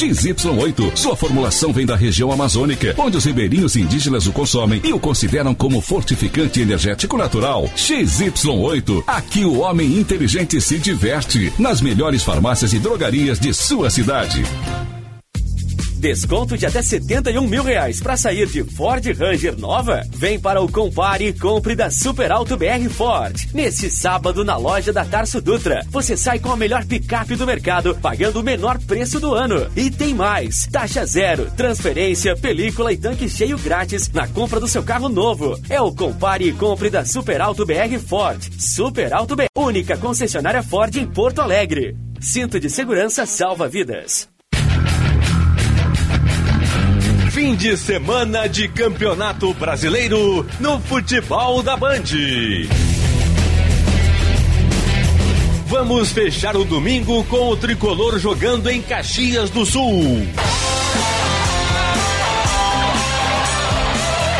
XY8. Sua formulação vem da região amazônica, onde os ribeirinhos indígenas o consomem e o consideram como fortificante energético natural. XY8. Aqui o homem inteligente se diverte. Nas melhores farmácias e drogarias de sua cidade. Desconto de até 71 mil reais para sair de Ford Ranger nova? Vem para o Compare e compre da Super Alto BR Ford. Nesse sábado na loja da Tarso Dutra, você sai com a melhor picape do mercado, pagando o menor preço do ano. E tem mais: taxa zero, transferência, película e tanque cheio grátis na compra do seu carro novo. É o Compare e compre da Super Alto BR Ford. Super Alto BR, única concessionária Ford em Porto Alegre. Cinto de segurança salva vidas. Fim de semana de Campeonato Brasileiro no futebol da Band. Vamos fechar o domingo com o tricolor jogando em Caxias do Sul.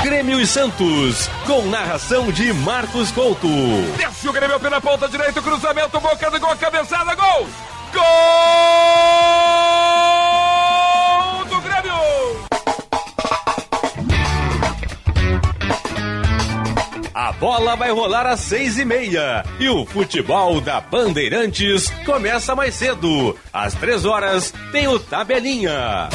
Grêmio e Santos, com narração de Marcos Couto. Desce o Grêmio pela ponta direita, cruzamento, boca do gol, cabeçada, gol! Gol A bola vai rolar às seis e meia e o futebol da Bandeirantes começa mais cedo. Às três horas tem o Tabelinha.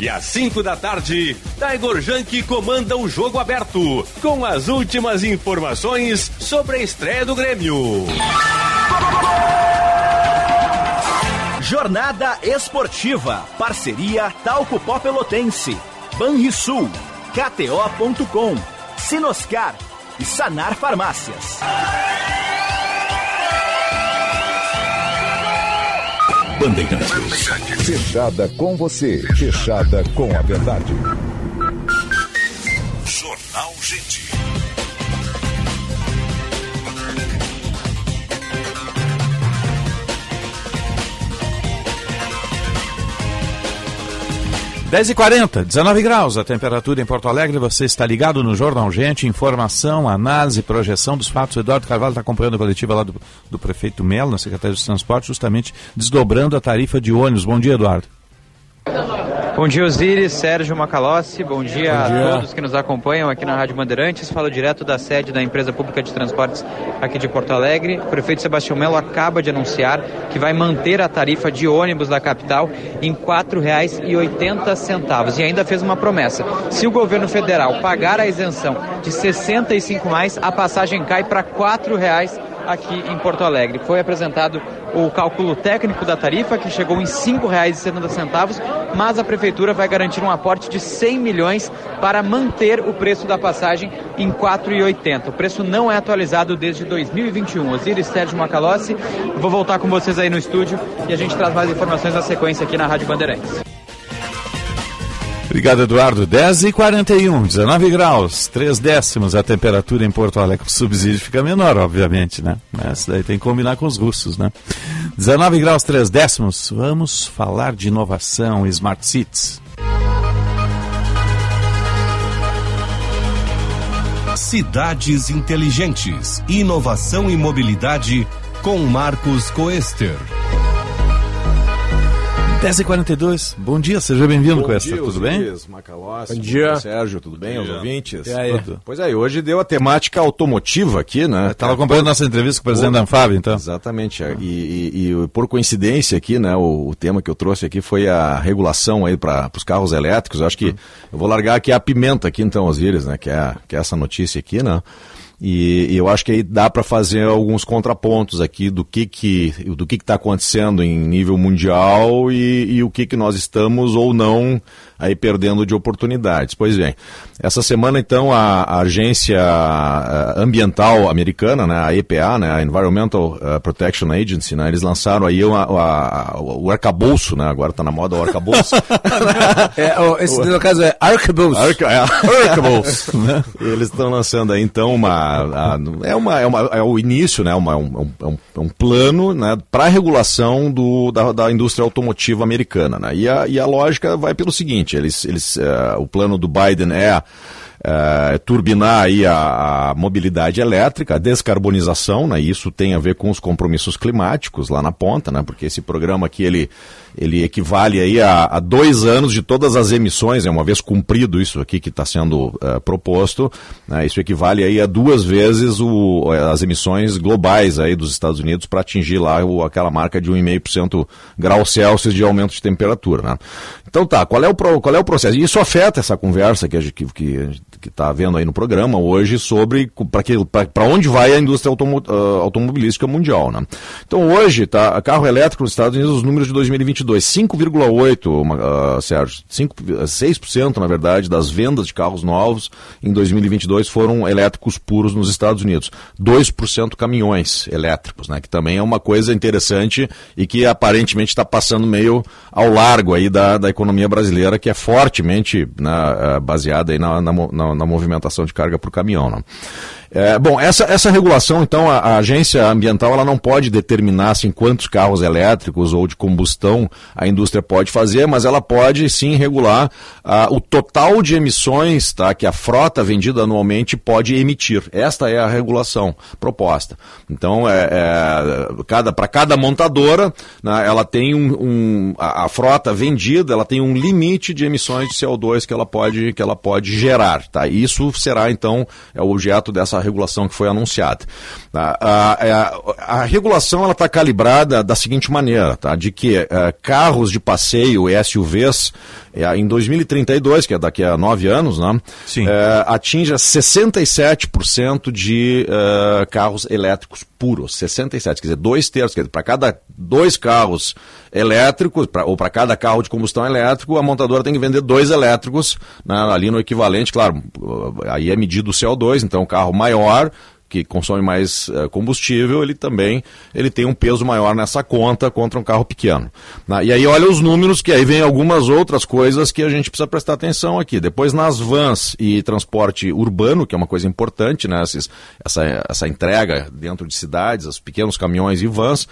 E às 5 da tarde, Tiger Junk comanda o jogo aberto, com as últimas informações sobre a estreia do Grêmio. Jornada Esportiva. Parceria Talco Pó Pelotense. Banrisul. KTO.com. Sinoscar. E Sanar Farmácias. Bandeirantes. Fechada com você. Fechada com a verdade. Jornal Gente. Dez e 40 19 graus a temperatura em Porto Alegre. Você está ligado no Jornal Gente. Informação, análise, projeção dos fatos. O Eduardo Carvalho está acompanhando a coletiva lá do, do prefeito Melo, na Secretaria de Transporte, justamente desdobrando a tarifa de ônibus. Bom dia, Eduardo. Bom dia, Osiris, Sérgio Macalossi. Bom dia, Bom dia. a todos que nos acompanham aqui na Rádio Bandeirantes. Falo direto da sede da empresa pública de transportes aqui de Porto Alegre. O prefeito Sebastião Melo acaba de anunciar que vai manter a tarifa de ônibus da capital em R$ 4,80 e ainda fez uma promessa. Se o governo federal pagar a isenção de R$ 65 mais, a passagem cai para R$ 4,00 aqui em Porto Alegre. Foi apresentado o cálculo técnico da tarifa, que chegou em R$ 5,70, mas a prefeitura vai garantir um aporte de 100 milhões para manter o preço da passagem em R$ 4,80. O preço não é atualizado desde 2021. Osiris Sérgio Macalossi, vou voltar com vocês aí no estúdio e a gente traz mais informações na sequência aqui na Rádio Bandeirantes. Obrigado, Eduardo. 10 e 41, 19 graus, 3 décimos a temperatura em Porto Alegre. O subsídio fica menor, obviamente, né? Mas daí tem que combinar com os russos, né? 19 graus, 3 décimos. Vamos falar de inovação Smart Cities. Cidades Inteligentes, Inovação e Mobilidade com Marcos Coester. 10h42, bom dia, seja bem-vindo, dia, tudo bem? Osiris, Macalossi, Bom dia. Sérgio, tudo bem, aos ouvintes? E aí? Pois é, hoje deu a temática automotiva aqui, né? Estava acompanhando nossa entrevista com o presidente da Anfab, então. Exatamente, é. e, e- e por coincidência aqui, né, o, o tema que eu trouxe aqui foi a regulação aí para os carros elétricos, eu acho que eu vou largar aqui a pimenta aqui então, Osiris, né, que é, que é essa notícia aqui, né? E, eu acho que aí dá para fazer alguns contrapontos aqui do que que do que está acontecendo em nível mundial e, e o que que nós estamos ou não aí perdendo de oportunidades. Pois bem, essa semana então a, a agência ah, ambiental americana, né, a EPA, né, a Environmental ah, Protection Agency, né, eles lançaram aí uma- a- o arcabouço, né, agora está na moda o arcabouço. [laughs] É, esse no caso é Arcabouço. Arca, é, arcabouço, [laughs] né? Eles estão lançando aí então uma, a- é uma, é uma é o início, né? Uma, um, é um, um plano, né? Para regulação do, da, da indústria automotiva americana, né? E a, e a lógica vai pelo seguinte: eles, eles, eh, o plano do Biden é eh, turbinar aí a, a mobilidade elétrica, a descarbonização, né? Isso tem a ver com os compromissos climáticos lá na ponta, né? Porque esse programa aqui ele ele equivale aí a, a dois anos de todas as emissões, é uma vez cumprido isso aqui que está sendo eh, proposto, né? isso equivale aí a duas vezes o, as emissões globais aí dos Estados Unidos para atingir lá o, aquela marca de 1,5% grau Celsius de aumento de temperatura, né? Então tá, qual é o, qual é o processo? E isso afeta essa conversa que a gente está havendo aí no programa hoje sobre para onde vai a indústria automo, ah, automobilística mundial, né? Então hoje, tá, carro elétrico nos Estados Unidos, os números de 2022, 5,8, uma, ah, Sérgio, 5, 6% na verdade das vendas de carros novos em 2022 foram elétricos puros nos Estados Unidos. 2% caminhões elétricos, né? Que também é uma coisa interessante e que aparentemente está passando meio ao largo aí da, da economia brasileira, que é fortemente né, ah, baseada aí na, na, na- na movimentação de carga por caminhão. Né? É, bom, essa, essa regulação, então, a, a agência ambiental ela não pode determinar assim, quantos carros elétricos ou de combustão a indústria pode fazer, mas ela pode sim regular o total de emissões tá, que a frota vendida anualmente pode emitir. Esta é a regulação proposta. Então, é, é, cada, para cada montadora, né, ela tem um, um- a, a frota vendida, ela tem um limite de emissões de CO2 que ela pode, que ela pode gerar. Tá? Isso será, então, é o objeto dessa regulação que foi anunciada. A, a- a regulação está calibrada da seguinte maneira, tá? de que eh, carros de passeio e SUVs, em 2032, que é daqui a nove anos, né? eh, atinja 67% de eh, carros elétricos puros. 67, quer dizer, dois terços. Quer dizer, para cada dois carros elétricos, pra, ou para cada carro de combustão elétrico, a montadora tem que vender dois elétricos né, ali no equivalente, claro, aí é medido o CO2, então o carro maior que consome mais eh, combustível, ele também ele tem um peso maior nessa conta contra um carro pequeno. né? E aí olha os números, que aí vem algumas outras coisas que a gente precisa prestar atenção aqui. Depois nas vans e transporte urbano, que é uma coisa importante, né? Esses- essa, essa entrega dentro de cidades, os pequenos caminhões e vans,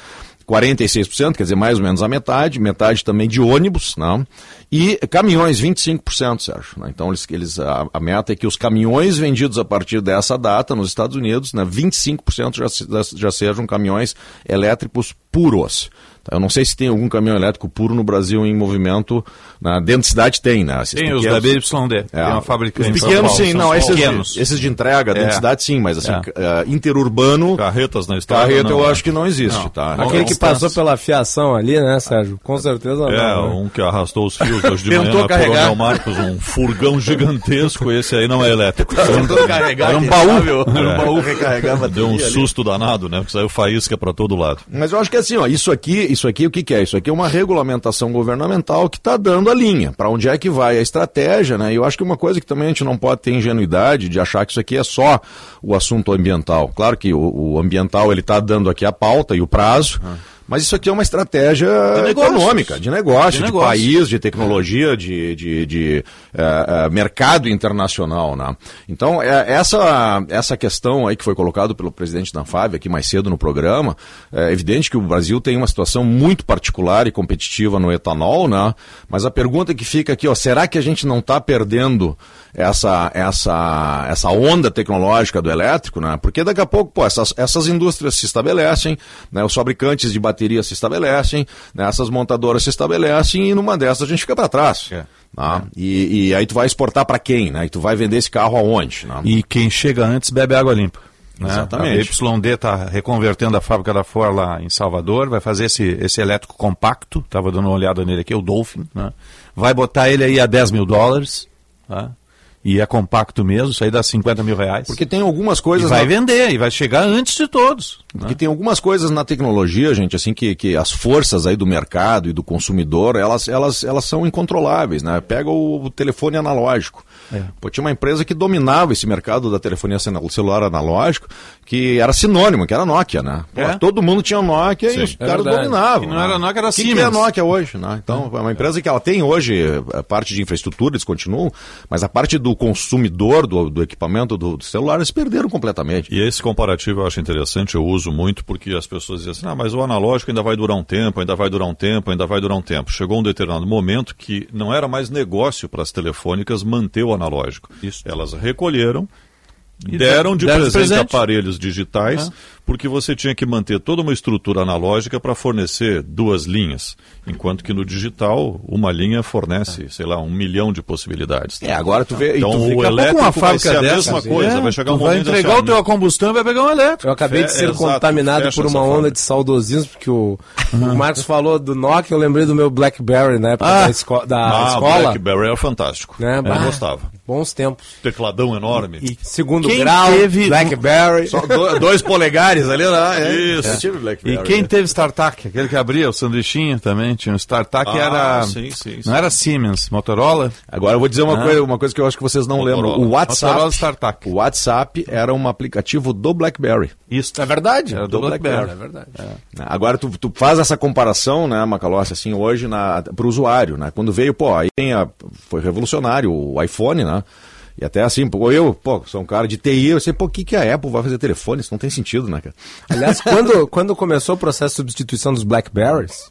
46%, quer dizer, mais ou menos a metade, metade também de ônibus, não? E caminhões, 25%, Sérgio. né? Então, eles, eles, a, a meta é que os caminhões vendidos a partir dessa data nos Estados Unidos, né, 25% já, já sejam caminhões elétricos puros. Tá? Eu não sei se tem algum caminhão elétrico puro no Brasil em movimento. Na, dentro de cidade tem, né? Esses Tem os da pequenos- BYD, É. tem uma fábrica Os em São pequenos, Paulo, sim, são não, esses, pequenos. esses de entrega dentro É. de cidade, sim, mas assim, É. eh, interurbano. Carretas na estrada. Carreta não, eu acho que não existe, Não. tá? Aquele que passou pela fiação ali, né, Sérgio? Com certeza É, não. né? um que arrastou os fios hoje de manhã Tentou na carregar. Coronel Marcos, um furgão gigantesco, esse aí não é elétrico. Tentou carregar, Era um quem baú. era [laughs] um É. baú recarregar a bateria Deu um susto danado, né? Porque saiu faísca pra todo lado. Mas eu acho que assim, ó, isso aqui, isso aqui, o que, que é? Isso aqui é uma regulamentação governamental que está dando a linha, para onde é que vai a estratégia, né? E eu acho que uma coisa que também a gente não pode ter ingenuidade de achar que isso aqui é só o assunto ambiental. Claro que o, o ambiental ele está dando aqui a pauta e o prazo, Mas isso aqui é uma estratégia De econômica, de negócio, De de, negócio. país, de tecnologia, de, de, de, eh, eh, mercado internacional. Né? Então, é, essa, essa questão aí que foi colocado pelo presidente da Anfávia aqui mais cedo no programa, é evidente que o Brasil tem uma situação muito particular e competitiva no etanol, né? mas a pergunta que fica aqui, ó, será que a gente não está perdendo essa, essa, essa onda tecnológica do elétrico, né? Porque daqui a pouco, pô, essas, essas indústrias se estabelecem, né? Os fabricantes de baterias se estabelecem, né? essas montadoras se estabelecem e numa dessas a gente fica para trás. Tá? E, e aí tu vai exportar para quem, né? E tu vai vender esse carro aonde? Né? E quem chega antes bebe água limpa. né? Exatamente. A YD está reconvertendo a fábrica da Ford lá em Salvador, vai fazer esse, esse elétrico compacto, estava dando uma olhada nele aqui, o Dolphin, né? vai botar ele aí a 10 mil dólares, tá? E é compacto mesmo, isso aí dá 50 mil reais. Porque tem algumas coisas... E vai na- vender, e vai chegar antes de todos. Porque tem algumas coisas na tecnologia, gente, assim, que, que as forças aí do mercado e do consumidor, elas, elas, elas são incontroláveis, né? Pega o, o telefone analógico. É. Pô, tinha uma empresa que dominava esse mercado da telefonia celu- celular analógico, que era sinônimo, que era Nokia, né? Pô, É? Todo mundo tinha Nokia Sim. e os É caras verdade. dominavam. E não né? era Nokia, era O que que é Siemens. a Nokia hoje, né? Então, é uma empresa que ela tem hoje a parte de infraestrutura, eles continuam, mas a parte do consumidor do, do equipamento do, do celular, eles perderam completamente. E esse comparativo eu acho interessante, eu uso muito porque as pessoas dizem assim, ah, mas o analógico ainda vai durar um tempo, ainda vai durar um tempo, ainda vai durar um tempo. Chegou um determinado momento que não era mais negócio para as telefônicas manter o analógico. Elas recolheram, deram de deram de presente, presente. aparelhos digitais, porque você tinha que manter toda uma estrutura analógica para fornecer duas linhas, enquanto que no digital uma linha fornece, sei lá, um milhão de possibilidades. É, agora tu vê- e Então tu o elétrico uma vai fábrica ser a dessa, mesma assim, coisa, é, vai chegar um vai momento entregar assim, o teu combustão e vai pegar um elétrico. Eu acabei de Fe- ser exato, contaminado por uma onda de saudosismo, porque o, o Marcos falou do Nokia, eu lembrei do meu BlackBerry na época Ah. da, esco- da Ah, escola. BlackBerry era fantástico. Né? Eu Bah, gostava. Bons tempos. Tecladão enorme. Segundo Quem grau, teve- BlackBerry. Só do- dois polegares ali, né? É. Isso. Eu tive BlackBerry, E quem né? teve StarTAC? Aquele que abria o sanduichinho também, tinha um StarTAC Ah, era... sim, sim, sim. Não era Siemens, Motorola? Agora eu vou dizer uma, Ah. coisa, uma coisa que eu acho que vocês não Motorola. lembram. O WhatsApp, Motorola StarTAC. o WhatsApp era um aplicativo do BlackBerry. Isso. É verdade. Era do BlackBerry. É verdade. Agora tu, tu faz essa comparação, né, Macalossi, assim, hoje na, pro usuário, né? Quando veio, pô, aí tem a, foi revolucionário o iPhone, né? E até assim, pô, eu, pô, sou um cara de TI, eu sei, pô, o que, que a Apple vai fazer telefone? Isso não tem sentido, né, cara? Aliás, quando, quando começou o processo de substituição dos Blackberries,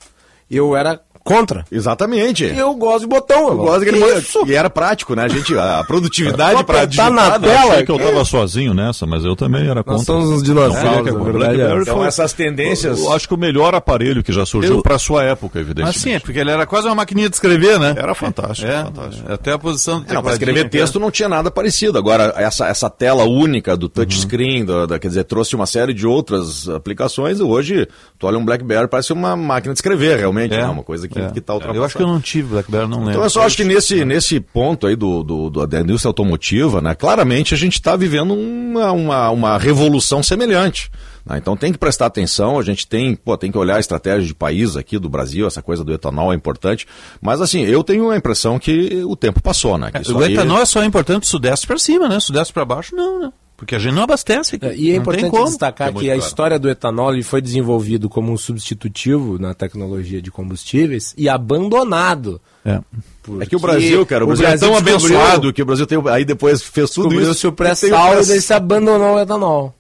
eu era contra. Exatamente. Eu gosto de botão. Eu gosto daquele isso? E era prático, né? A gente, a produtividade para digitar. na né? tela. Achei que eu tava sozinho nessa, mas eu também era contra. Nós somos uns dinossauros, Não, na o verdade, BlackBerry é. Então foi- essas tendências... Eu acho que o melhor aparelho que já surgiu Eu- para sua época, evidentemente. Mas sim, é porque ele era quase uma maquininha de escrever, né? Era fantástico, É, fantástico. até a posição do É, não, para escrever texto não tinha nada parecido. Agora, essa, essa tela única do touchscreen, do- da- quer dizer, trouxe uma série de outras aplicações. E hoje, tu olha um BlackBerry, parece uma máquina de escrever, realmente. É. né? Uma coisa que, É. que tá ultrapassada. Eu acho que eu não tive BlackBerry, não lembro. Então eu só acho que nesse, nesse ponto aí do, do, do- da indústria automotiva, né, claramente a gente está vivendo uma, uma, uma revolução semelhante. né? Então tem que prestar atenção, a gente tem, pô, tem que olhar a estratégia de país aqui do Brasil, essa coisa do etanol é importante. Mas assim, eu tenho a impressão que o tempo passou, né? isso o aí- etanol é só importante do sudeste para cima, né? Sudeste para baixo, não, né? Porque a gente não abastece aqui. É, E é não importante tem como. destacar É que a caro. história do etanol ele foi desenvolvido como um substitutivo na tecnologia de combustíveis e abandonado. É. É que o Brasil, cara, o, Brasil, é tão abençoado que o Brasil tem, aí depois fez tudo isso. Descobriu-se o e pré-sal e pré- daí se abandonou o etanol.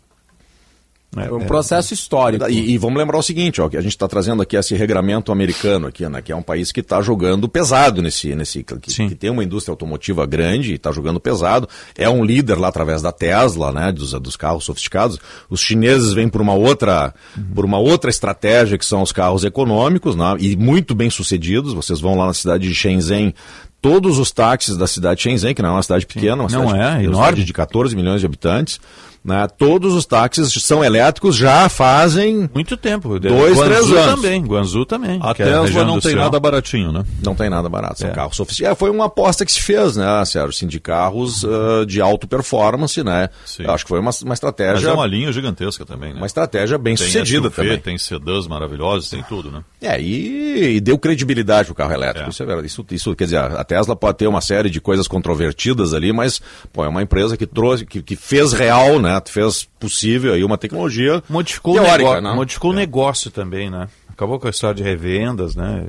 É, É um processo histórico. E, e vamos lembrar o seguinte, ó, que a gente está trazendo aqui esse regramento americano aqui, né, que é um país que está jogando pesado nesse, nesse que, que tem uma indústria automotiva grande e está jogando pesado. É um líder lá através da Tesla, né, dos, dos carros sofisticados. Os chineses vêm por uma outra, por uma outra estratégia que são os carros econômicos, né, e muito bem sucedidos. Vocês vão lá na cidade de Shenzhen. Todos os táxis da cidade de Shenzhen, que não é uma cidade pequena, uma Não cidade, é, enorme. cidade de 14 milhões de habitantes, né, todos os táxis são elétricos já fazem Muito tempo. Dois, Guangzhou três anos. também, Guangzhou também. A é a Tesla não tem nada baratinho, né? Não tem nada barato, são É. carros sofisticados. É, foi uma aposta que se fez, né, Sérgio? Assim, de carros ah, de alta performance, né? Sim. Acho que foi uma, uma Mas estratégia. é uma linha gigantesca também, né? uma estratégia bem tem sucedida SUV, também. Tem sedãs maravilhosos, tem tudo, né? É, e, e deu credibilidade pro carro elétrico. É. Isso é verdade. Isso, isso, quer dizer, a Tesla pode ter uma série de coisas controvertidas ali, mas pô, é uma empresa que trouxe, que, que fez real, né? Fez possível aí uma tecnologia Modificou, teórica, o negócio, né? modificou o negócio também, né? Acabou com a história de revendas, né?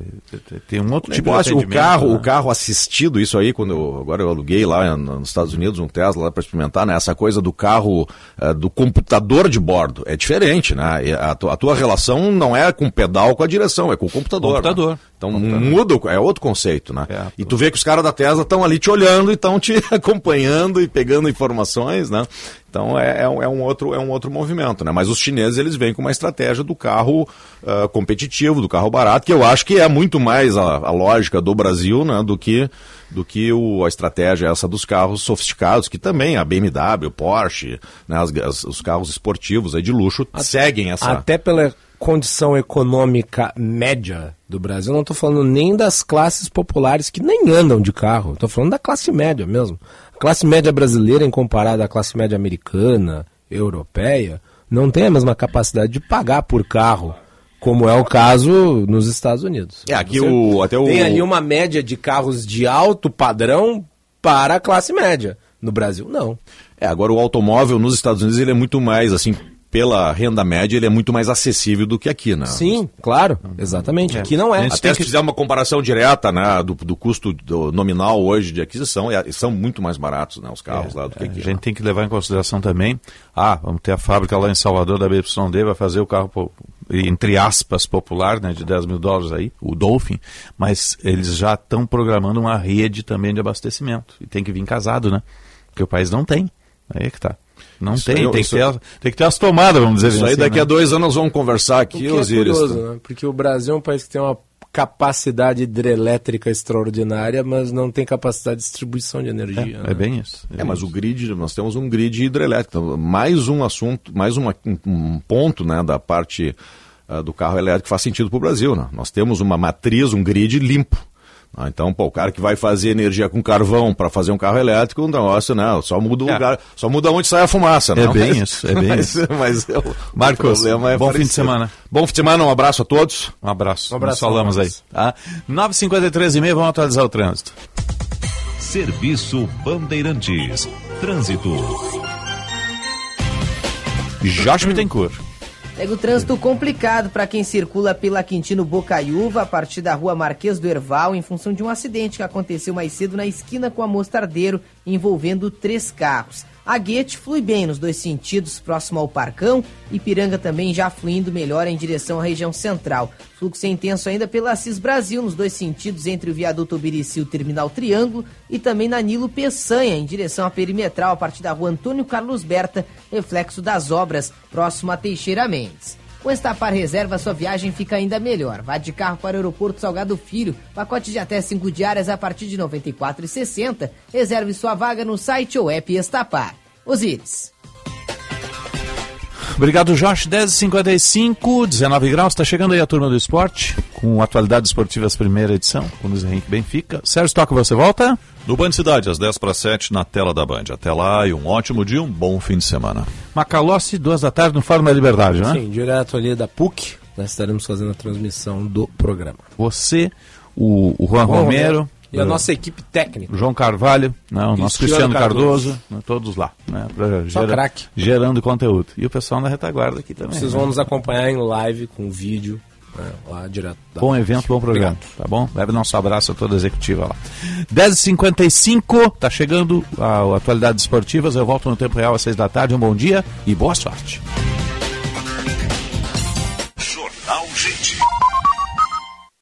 Tem um outro tipo Negócio, de o carro, né? o carro assistido, isso aí, quando eu, agora eu aluguei lá nos Estados Unidos um Tesla para experimentar, né? Essa coisa do carro, eh, do computador de bordo, é diferente, né? A, a tua relação não é com o pedal, com a direção, é com o computador. Computador. né? Então muda, é outro conceito, né? E tu vê que os caras da Tesla estão ali te olhando e estão te [laughs] acompanhando e pegando informações, né? Então é, é um, é um outro, é um outro movimento, né? Mas os chineses eles vêm com uma estratégia do carro ah, competitivo, do carro barato, que eu acho que é muito mais a, a lógica do Brasil, né? Do que, do que o, a estratégia essa dos carros sofisticados, que também a BMW, o Porsche, né? As- as- os carros esportivos aí de luxo seguem essa... Até pela condição econômica média do Brasil, não estou falando nem das classes populares que nem andam de carro, estou falando da classe média mesmo. A classe média brasileira, em comparada à classe média americana, europeia, não tem a mesma capacidade de pagar por carro, como é o caso nos Estados Unidos. É, aqui Você o- até o- Tem ali uma média de carros de alto padrão para a classe média. No Brasil, não. É, agora o automóvel nos Estados Unidos ele é muito mais, assim, pela renda média, ele é muito mais acessível do que aqui, né? Sim, claro, exatamente. Aqui não é. Até se fizer uma comparação direta, né, do, do custo do nominal hoje de aquisição, é- são muito mais baratos, né, os carros lá do que É, aqui. a gente tem que levar em consideração também, ah, vamos ter a fábrica lá em Salvador da BYD, vai fazer o carro, entre aspas, popular, né, de 10 mil dólares aí, o Dolphin, mas eles já estão programando uma rede também de abastecimento. E tem que vir casado, né? Porque o país não tem. Aí é que tá. Não Isso tem, aí, tem, isso- que ter, tem que ter as tomadas, vamos dizer Isso aí assim, daqui né? a dois anos nós vamos conversar O aqui, que é Osiris. curioso, né? Porque o Brasil é um país que tem uma capacidade hidrelétrica extraordinária, mas não tem capacidade de distribuição de energia. né? É bem isso. É, mas o grid, nós temos um grid hidrelétrico. Então, mais um assunto, mais uma- um, ponto né, da parte ah, do carro elétrico que faz sentido para o Brasil. Né? Nós temos uma matriz, um grid limpo. Ah, Então, pô, o cara que vai fazer energia com carvão para fazer um carro elétrico, negócio, né? Só muda o É. lugar, só muda onde sai a fumaça. É não? bem Mas- isso, é bem mas, isso. Mas é o- Marcos, é bom fim de parecido. semana. Bom fim de semana, um abraço a todos. Um abraço. Um abraço, Nós falamos aí. Tá? 9h53 e meia, vamos atualizar o trânsito. Serviço Bandeirantes. Trânsito. Jorge Bittencourt. Segue o trânsito complicado para quem circula pela Quintino Bocaiúva a partir da rua Marquês do Erval em função de um acidente que aconteceu mais cedo na esquina com a Mostardeiro envolvendo três carros. A Guete flui bem nos dois sentidos, próximo ao Parcão, e Piranga também já fluindo melhor em direção à região central. Fluxo é intenso ainda pela Assis Brasil, nos dois sentidos, entre o viaduto Obirici e o Terminal Triângulo, e também na Nilo Peçanha, em direção à perimetral, a partir da rua Antônio Carlos Berta, reflexo das obras, próximo a Teixeira Mendes. Com Estapar Reserva, sua viagem fica ainda melhor. Vá de carro para o Aeroporto Salgado Filho. Pacote de até 5 diárias a partir de R$ 94,60. Reserve sua vaga no site ou app Estapar. Osíris. Obrigado, Jorge. 10h55, 19 graus. Está chegando aí a turma do esporte, com Atualidades Esportivas primeira edição, com Luiz Henrique Benfica. Sérgio Toca, você volta? No Band Cidade, às 10 para 7, na tela da Band. Até lá e um ótimo dia, um bom fim de semana. Macalossi, duas da tarde, no Fórum da Liberdade, né? Sim, direto ali da PUC, nós estaremos fazendo a transmissão do programa. Você, o, o Juan Juan Romero. Romero e a eh, nossa equipe técnica. João Carvalho, né, o nosso Cristiano Cardoso, Cardoso. né, todos lá. Né, craque. gerando conteúdo. E o pessoal na retaguarda aqui também. Vocês né? vão nos acompanhar em live com vídeo né, lá direto. Bom evento, bom programa, Obrigado. tá bom? Leve nosso abraço a toda a executiva lá. 10h55, tá chegando a, a Atualidades Esportivas. Eu volto no tempo real às 6 da tarde. Um bom dia e boa sorte.